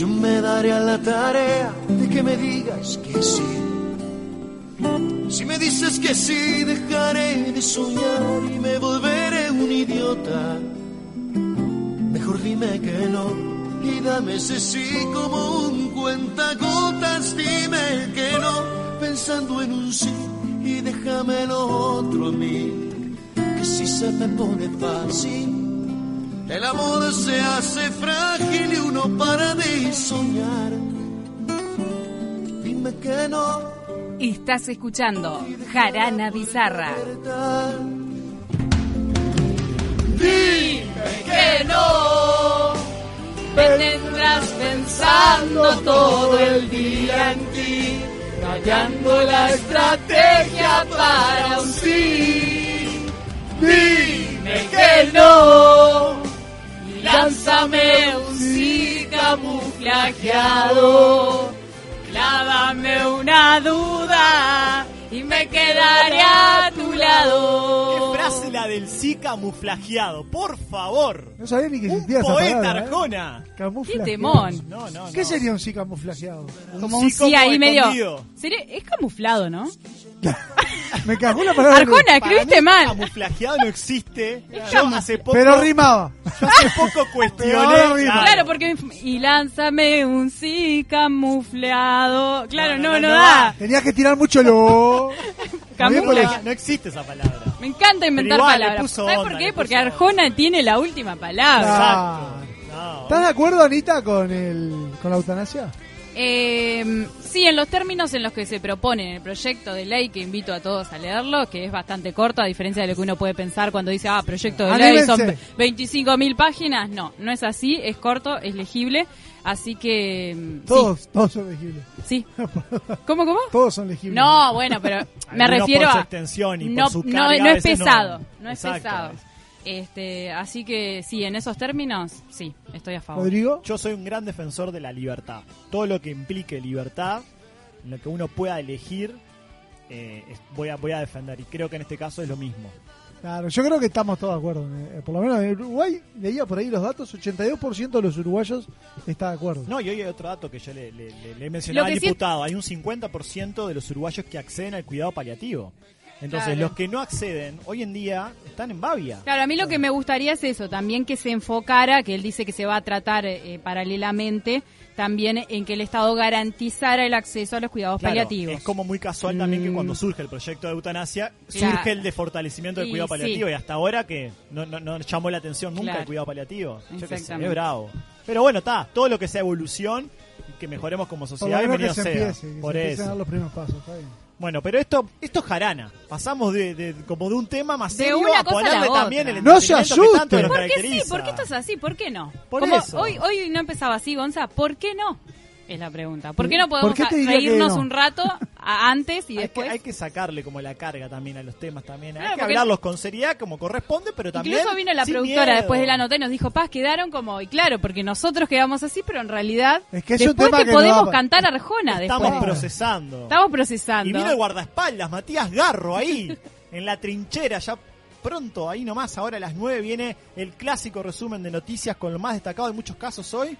[SPEAKER 17] Yo me daré a la tarea de que me digas que sí. Si me dices que sí, dejaré de soñar y me volveré un idiota. Mejor dime que no y dame ese sí como un cuentagotas. Dime que no, pensando en un sí y déjame lo otro a mí. Que si se me pone fácil, el amor se hace frágil y uno para de soñar. Dime que no.
[SPEAKER 5] Estás escuchando Jarana Bizarra.
[SPEAKER 8] Dime que no. Me tendrás pensando todo el día en ti, rayando la estrategia para un sí. Dime que no. Lánzame un sí camuflajeado. Clávame una duda y me quedaré a tu lado.
[SPEAKER 1] ¿Qué frase la del sí camuflajeado? Por favor.
[SPEAKER 2] No sabía ni que
[SPEAKER 1] Un
[SPEAKER 2] existía esa
[SPEAKER 1] poeta
[SPEAKER 2] palabra, ¿eh?
[SPEAKER 1] Arjona.
[SPEAKER 2] Camuflajeado.
[SPEAKER 3] Qué temón.
[SPEAKER 1] No, no,
[SPEAKER 2] ¿Qué sería un sí camuflajeado?
[SPEAKER 3] Como un sí ahí medio. Sería- es camuflado, ¿no?
[SPEAKER 2] Me cagó la palabra.
[SPEAKER 3] Arjona, escribiste mal.
[SPEAKER 1] Camuflajeado no existe. Yo hace poco,
[SPEAKER 2] Pero rimaba.
[SPEAKER 1] yo hace poco cuestioné.
[SPEAKER 3] Claro, porque y lánzame un sí camuflado. Claro, no, no,
[SPEAKER 1] no, no
[SPEAKER 3] da.
[SPEAKER 2] Tenías que tirar mucho lo.
[SPEAKER 3] Camufla-
[SPEAKER 1] No existe esa palabra.
[SPEAKER 3] Me encanta inventar palabras. ¿Sabes
[SPEAKER 1] onda,
[SPEAKER 3] por qué? Porque Arjona tiene la última palabra.
[SPEAKER 2] Ah. ¿Estás de acuerdo, Anita, con el con la eutanasia?
[SPEAKER 3] Eh, sí, en los términos en los que se propone en el proyecto de ley, que invito a todos a leerlo, que es bastante corto, a diferencia de lo que uno puede pensar cuando dice, ah, proyecto de ley son
[SPEAKER 2] Anímense.
[SPEAKER 3] 25.000 páginas. No, no es así, es corto, es legible. Así que. mm,
[SPEAKER 2] Todos, todos son legibles.
[SPEAKER 3] Sí. ¿Cómo, cómo?
[SPEAKER 2] Todos son legibles.
[SPEAKER 3] No, bueno, pero me refiero
[SPEAKER 1] por su
[SPEAKER 3] a.
[SPEAKER 1] extensión y por
[SPEAKER 3] no,
[SPEAKER 1] su
[SPEAKER 3] no,
[SPEAKER 1] carga,
[SPEAKER 3] no es
[SPEAKER 1] no.
[SPEAKER 3] pesado. No, es
[SPEAKER 1] Exacto.
[SPEAKER 3] pesado. Este, así que sí, en esos términos, sí, estoy a favor.
[SPEAKER 2] Rodrigo.
[SPEAKER 1] Yo soy un gran defensor de la libertad. Todo lo que implique libertad, en lo que uno pueda elegir, eh, es- voy, a, voy a defender. Y creo que en este caso es lo mismo.
[SPEAKER 2] Claro, yo creo que estamos todos de acuerdo. Eh, Por lo menos en Uruguay, leía por ahí los datos, 82% de los uruguayos está de acuerdo.
[SPEAKER 1] No, y hoy hay otro dato que yo le, le- le- le he mencionado
[SPEAKER 3] Lo
[SPEAKER 1] al
[SPEAKER 3] que sí-
[SPEAKER 1] diputado. Hay un 50% de los uruguayos que acceden al cuidado paliativo. Entonces,
[SPEAKER 3] Claro.
[SPEAKER 1] los que no acceden, hoy en día, están en Bavia.
[SPEAKER 3] Claro, a mí lo que me gustaría es eso, también que se enfocara, que él dice que se va a tratar eh, paralelamente, también en que el Estado garantizara el acceso a los cuidados
[SPEAKER 1] Claro,
[SPEAKER 3] paliativos.
[SPEAKER 1] Es como muy casual también que
[SPEAKER 3] Mm.
[SPEAKER 1] cuando surge el proyecto de eutanasia,
[SPEAKER 3] Claro.
[SPEAKER 1] surge el de fortalecimiento del
[SPEAKER 3] Y
[SPEAKER 1] cuidado paliativo.
[SPEAKER 3] sí.
[SPEAKER 1] Y hasta ahora que no, no, no llamó la atención nunca
[SPEAKER 3] Claro.
[SPEAKER 1] el cuidado paliativo. Yo sé, es bravo. Pero bueno, está, todo lo que sea evolución, y que mejoremos como sociedad, bienvenido sea.
[SPEAKER 2] empiece, que
[SPEAKER 1] Por
[SPEAKER 2] se a
[SPEAKER 1] eso.
[SPEAKER 2] dar los primeros pasos. está bien.
[SPEAKER 1] Bueno, pero esto esto es jarana. Pasamos de, de- como de un tema más
[SPEAKER 3] De
[SPEAKER 1] serio
[SPEAKER 3] una
[SPEAKER 1] a
[SPEAKER 3] a
[SPEAKER 1] ponerle
[SPEAKER 3] otra.
[SPEAKER 1] también el
[SPEAKER 2] No se asusten.
[SPEAKER 1] nos
[SPEAKER 3] ¿Por qué sí?
[SPEAKER 1] caracteriza.
[SPEAKER 3] ¿Por qué esto es así? ¿Por qué no?
[SPEAKER 1] Por
[SPEAKER 3] Como
[SPEAKER 1] eso.
[SPEAKER 3] Hoy, hoy no empezaba así, Gonza. ¿Por qué no? Es la pregunta. ¿Por qué no podemos
[SPEAKER 2] ¿Por qué te
[SPEAKER 3] a-
[SPEAKER 2] diría que
[SPEAKER 3] reírnos
[SPEAKER 2] no?
[SPEAKER 3] un rato antes y
[SPEAKER 1] hay,
[SPEAKER 3] después?
[SPEAKER 1] que, hay que sacarle como la carga también a los temas también.
[SPEAKER 3] Claro,
[SPEAKER 1] hay que hablarlos con seriedad como corresponde, pero también
[SPEAKER 3] Incluso vino la
[SPEAKER 1] sin
[SPEAKER 3] productora
[SPEAKER 1] miedo.
[SPEAKER 3] después de la nota y nos dijo, Paz, quedaron como, y claro, porque nosotros quedamos así, pero en realidad
[SPEAKER 2] Es que es un
[SPEAKER 3] después
[SPEAKER 2] tema
[SPEAKER 3] te
[SPEAKER 2] que
[SPEAKER 3] podemos cantar Arjona
[SPEAKER 1] Estamos
[SPEAKER 3] después.
[SPEAKER 1] procesando.
[SPEAKER 3] Estamos procesando.
[SPEAKER 1] Y vino el guardaespaldas, Matías Garro, ahí, en la trinchera, ya pronto, ahí nomás, ahora a las 9 viene el clásico resumen de noticias con lo más destacado de muchos casos hoy.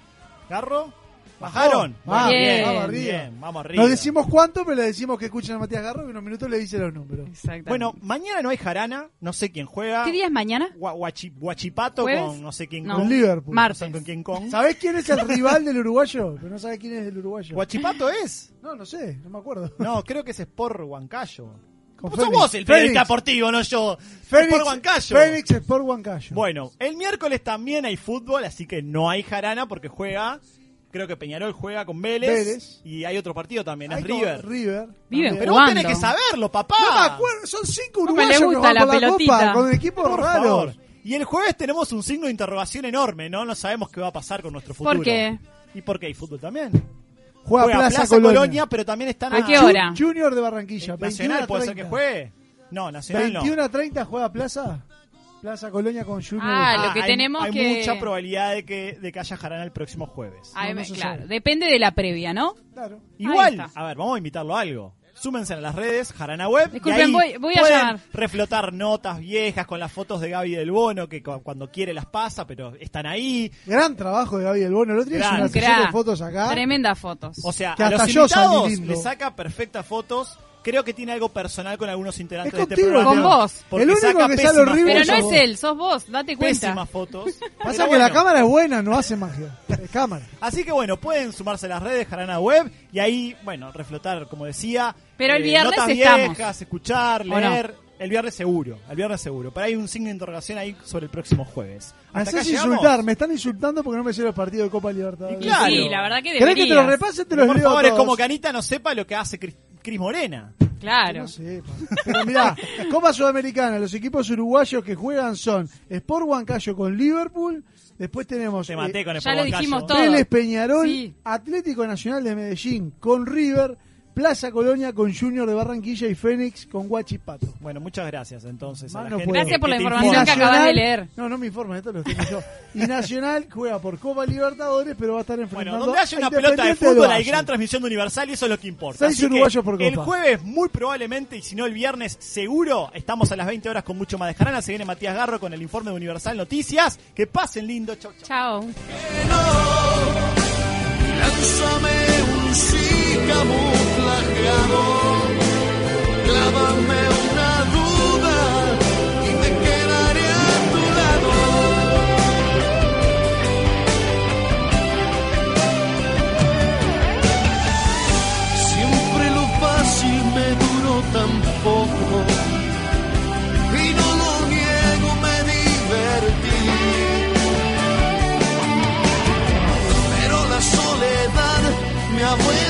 [SPEAKER 1] Garro, ¿bajaron?
[SPEAKER 3] Bien.
[SPEAKER 2] vamos arriba.
[SPEAKER 1] bien, vamos arriba.
[SPEAKER 2] No decimos cuánto, pero le decimos que escuchen a Matías Garro y en unos minutos le dice los números.
[SPEAKER 3] Exactamente.
[SPEAKER 1] Bueno, mañana no hay jarana, no sé quién juega.
[SPEAKER 3] ¿Qué día es mañana?
[SPEAKER 1] Gua- Guachi- Guachipato
[SPEAKER 3] ¿Jueves?
[SPEAKER 1] con no sé quién
[SPEAKER 3] No.
[SPEAKER 2] Con
[SPEAKER 1] con.
[SPEAKER 2] Liverpool.
[SPEAKER 3] Martes.
[SPEAKER 1] Con quién con.
[SPEAKER 2] ¿Sabés quién es el rival del uruguayo? Pero no sabés quién es el uruguayo.
[SPEAKER 1] ¿Guachipato es?
[SPEAKER 2] No, no sé, no me acuerdo.
[SPEAKER 1] No, creo que es Sport Huancayo.
[SPEAKER 2] Con
[SPEAKER 1] Sos
[SPEAKER 2] Fénix.
[SPEAKER 1] vos el periodista
[SPEAKER 2] Fénix.
[SPEAKER 1] deportivo, no yo.
[SPEAKER 2] Fénix,
[SPEAKER 1] Sport Huancayo.
[SPEAKER 2] Fénix Sport Huancayo.
[SPEAKER 1] Bueno, el miércoles también hay fútbol, así que no hay jarana porque juega. Creo que Peñarol juega con Vélez.
[SPEAKER 2] Vélez.
[SPEAKER 1] Y hay otro partido también, es River.
[SPEAKER 2] River.
[SPEAKER 3] Viven.
[SPEAKER 1] Pero vos tenés que saberlo, papá.
[SPEAKER 2] No me acuerdo, son cinco
[SPEAKER 3] ¿Cómo le
[SPEAKER 2] uruguayos que
[SPEAKER 3] gusta
[SPEAKER 2] juegan
[SPEAKER 3] la
[SPEAKER 2] por la
[SPEAKER 3] pelotita?
[SPEAKER 2] Copa, con equipos
[SPEAKER 1] Por
[SPEAKER 2] raros.
[SPEAKER 1] favor. Y el jueves tenemos un signo de interrogación enorme, ¿no? No sabemos qué va a pasar con nuestro futuro.
[SPEAKER 3] ¿Por qué?
[SPEAKER 1] ¿Y por qué hay fútbol también?
[SPEAKER 2] Juega,
[SPEAKER 1] Juega
[SPEAKER 2] Plaza,
[SPEAKER 1] Plaza,
[SPEAKER 2] Colonia.
[SPEAKER 1] Colonia. pero también están
[SPEAKER 3] ¿A qué hora?
[SPEAKER 2] Junior de Barranquilla.
[SPEAKER 1] Nacional
[SPEAKER 2] 21 a
[SPEAKER 1] puede ser que
[SPEAKER 2] 30.
[SPEAKER 1] juegue. No, Nacional no.
[SPEAKER 2] 21 a 30 juega Plaza. Plaza Colonia con Junior.
[SPEAKER 3] Ah, lo que
[SPEAKER 1] hay,
[SPEAKER 3] tenemos
[SPEAKER 1] hay
[SPEAKER 3] que-
[SPEAKER 1] mucha probabilidad de que, de que haya jarana el próximo jueves.
[SPEAKER 3] Ay,
[SPEAKER 2] No, no
[SPEAKER 3] claro,
[SPEAKER 2] sabe.
[SPEAKER 3] depende de la previa, ¿no?
[SPEAKER 2] Claro.
[SPEAKER 1] Igual, a ver, vamos a invitarlo a algo. Súmense en las redes, Jarana Web.
[SPEAKER 3] Disculpen,
[SPEAKER 1] y ahí
[SPEAKER 3] voy- voy a
[SPEAKER 1] pueden
[SPEAKER 3] llamar.
[SPEAKER 1] reflotar notas viejas con las fotos de Gaby del Bono, que cu- cuando quiere las pasa, pero están ahí.
[SPEAKER 2] Gran trabajo de Gaby del Bono. El otro día hizo una de fotos acá.
[SPEAKER 3] Tremendas fotos.
[SPEAKER 1] O sea,
[SPEAKER 2] Que
[SPEAKER 1] a los
[SPEAKER 2] hasta yo salí
[SPEAKER 1] invitados le saca perfectas fotos. Creo que tiene algo personal con algunos integrantes
[SPEAKER 2] Es
[SPEAKER 1] de este programa.
[SPEAKER 3] Con vos.
[SPEAKER 1] Porque
[SPEAKER 2] El único
[SPEAKER 1] saca
[SPEAKER 2] que sale horrible
[SPEAKER 3] Pero no es él, sos vos, date cuenta.
[SPEAKER 1] Pésimas fotos.
[SPEAKER 2] Pasa que la
[SPEAKER 1] bueno.
[SPEAKER 2] cámara es buena, no hace magia. Es cámara.
[SPEAKER 1] Así que bueno, pueden sumarse a las redes Jarana Web y ahí, bueno, reflotar, como decía. eh,
[SPEAKER 3] Pero el viernes
[SPEAKER 1] notas
[SPEAKER 3] estamos.
[SPEAKER 1] viejas, escuchar,
[SPEAKER 3] ¿O no?
[SPEAKER 1] leer. El viernes seguro, el viernes seguro. Pero hay un signo de interrogación ahí sobre el próximo jueves.
[SPEAKER 2] Me
[SPEAKER 1] ¿Hasta acá
[SPEAKER 2] haces
[SPEAKER 1] llegamos?
[SPEAKER 2] insultar, me están insultando porque no me sé los partidos de Copa Libertadores.
[SPEAKER 1] Y claro.
[SPEAKER 3] Sí, la verdad que
[SPEAKER 2] ¿Querés que te los
[SPEAKER 3] deberías.
[SPEAKER 2] repase? Te los
[SPEAKER 1] Por
[SPEAKER 2] leo
[SPEAKER 1] favor, es
[SPEAKER 2] todos.
[SPEAKER 1] como que Anita no sepa lo que hace Cris, Cris Morena.
[SPEAKER 3] Claro.
[SPEAKER 2] No. Pero mirá, Copa Sudamericana, los equipos uruguayos que juegan son Sport Huancayo con Liverpool, después tenemos
[SPEAKER 1] Te maté
[SPEAKER 2] eh,
[SPEAKER 1] con el
[SPEAKER 3] Ya lo
[SPEAKER 1] Huancayo.
[SPEAKER 3] dijimos todo.
[SPEAKER 2] Vélez Peñarol,
[SPEAKER 3] Sí.
[SPEAKER 2] Atlético Nacional de Medellín con River, Plaza Colonia con Junior de Barranquilla y Fénix con Guachipato.
[SPEAKER 1] Bueno, muchas gracias entonces. a
[SPEAKER 2] Más
[SPEAKER 1] la
[SPEAKER 2] no
[SPEAKER 1] gente.
[SPEAKER 3] Gracias por la información
[SPEAKER 1] informa.
[SPEAKER 3] que acabas de leer.
[SPEAKER 2] No, no me informes, esto lo tengo yo. Y Nacional juega por Copa Libertadores, pero va a estar
[SPEAKER 1] Bueno,
[SPEAKER 2] enfrentando
[SPEAKER 1] donde haya una pelota de fútbol hay gran transmisión de Universal y eso es lo que importa.
[SPEAKER 2] Seis
[SPEAKER 1] Así que
[SPEAKER 2] uruguayos por
[SPEAKER 1] El
[SPEAKER 2] copa.
[SPEAKER 1] jueves, muy probablemente, y si no el viernes, seguro, estamos a las 20 horas con mucho más de jarana. Se viene Matías Garro con el informe de Universal Noticias. Que pasen lindo. Chau, chau.
[SPEAKER 3] Chao.
[SPEAKER 17] Camuflajeado, clávame una duda y me quedaré a tu lado. Siempre lo fácil me duró tan poco lo niego, me divertí. pero la soledad me ha vuelto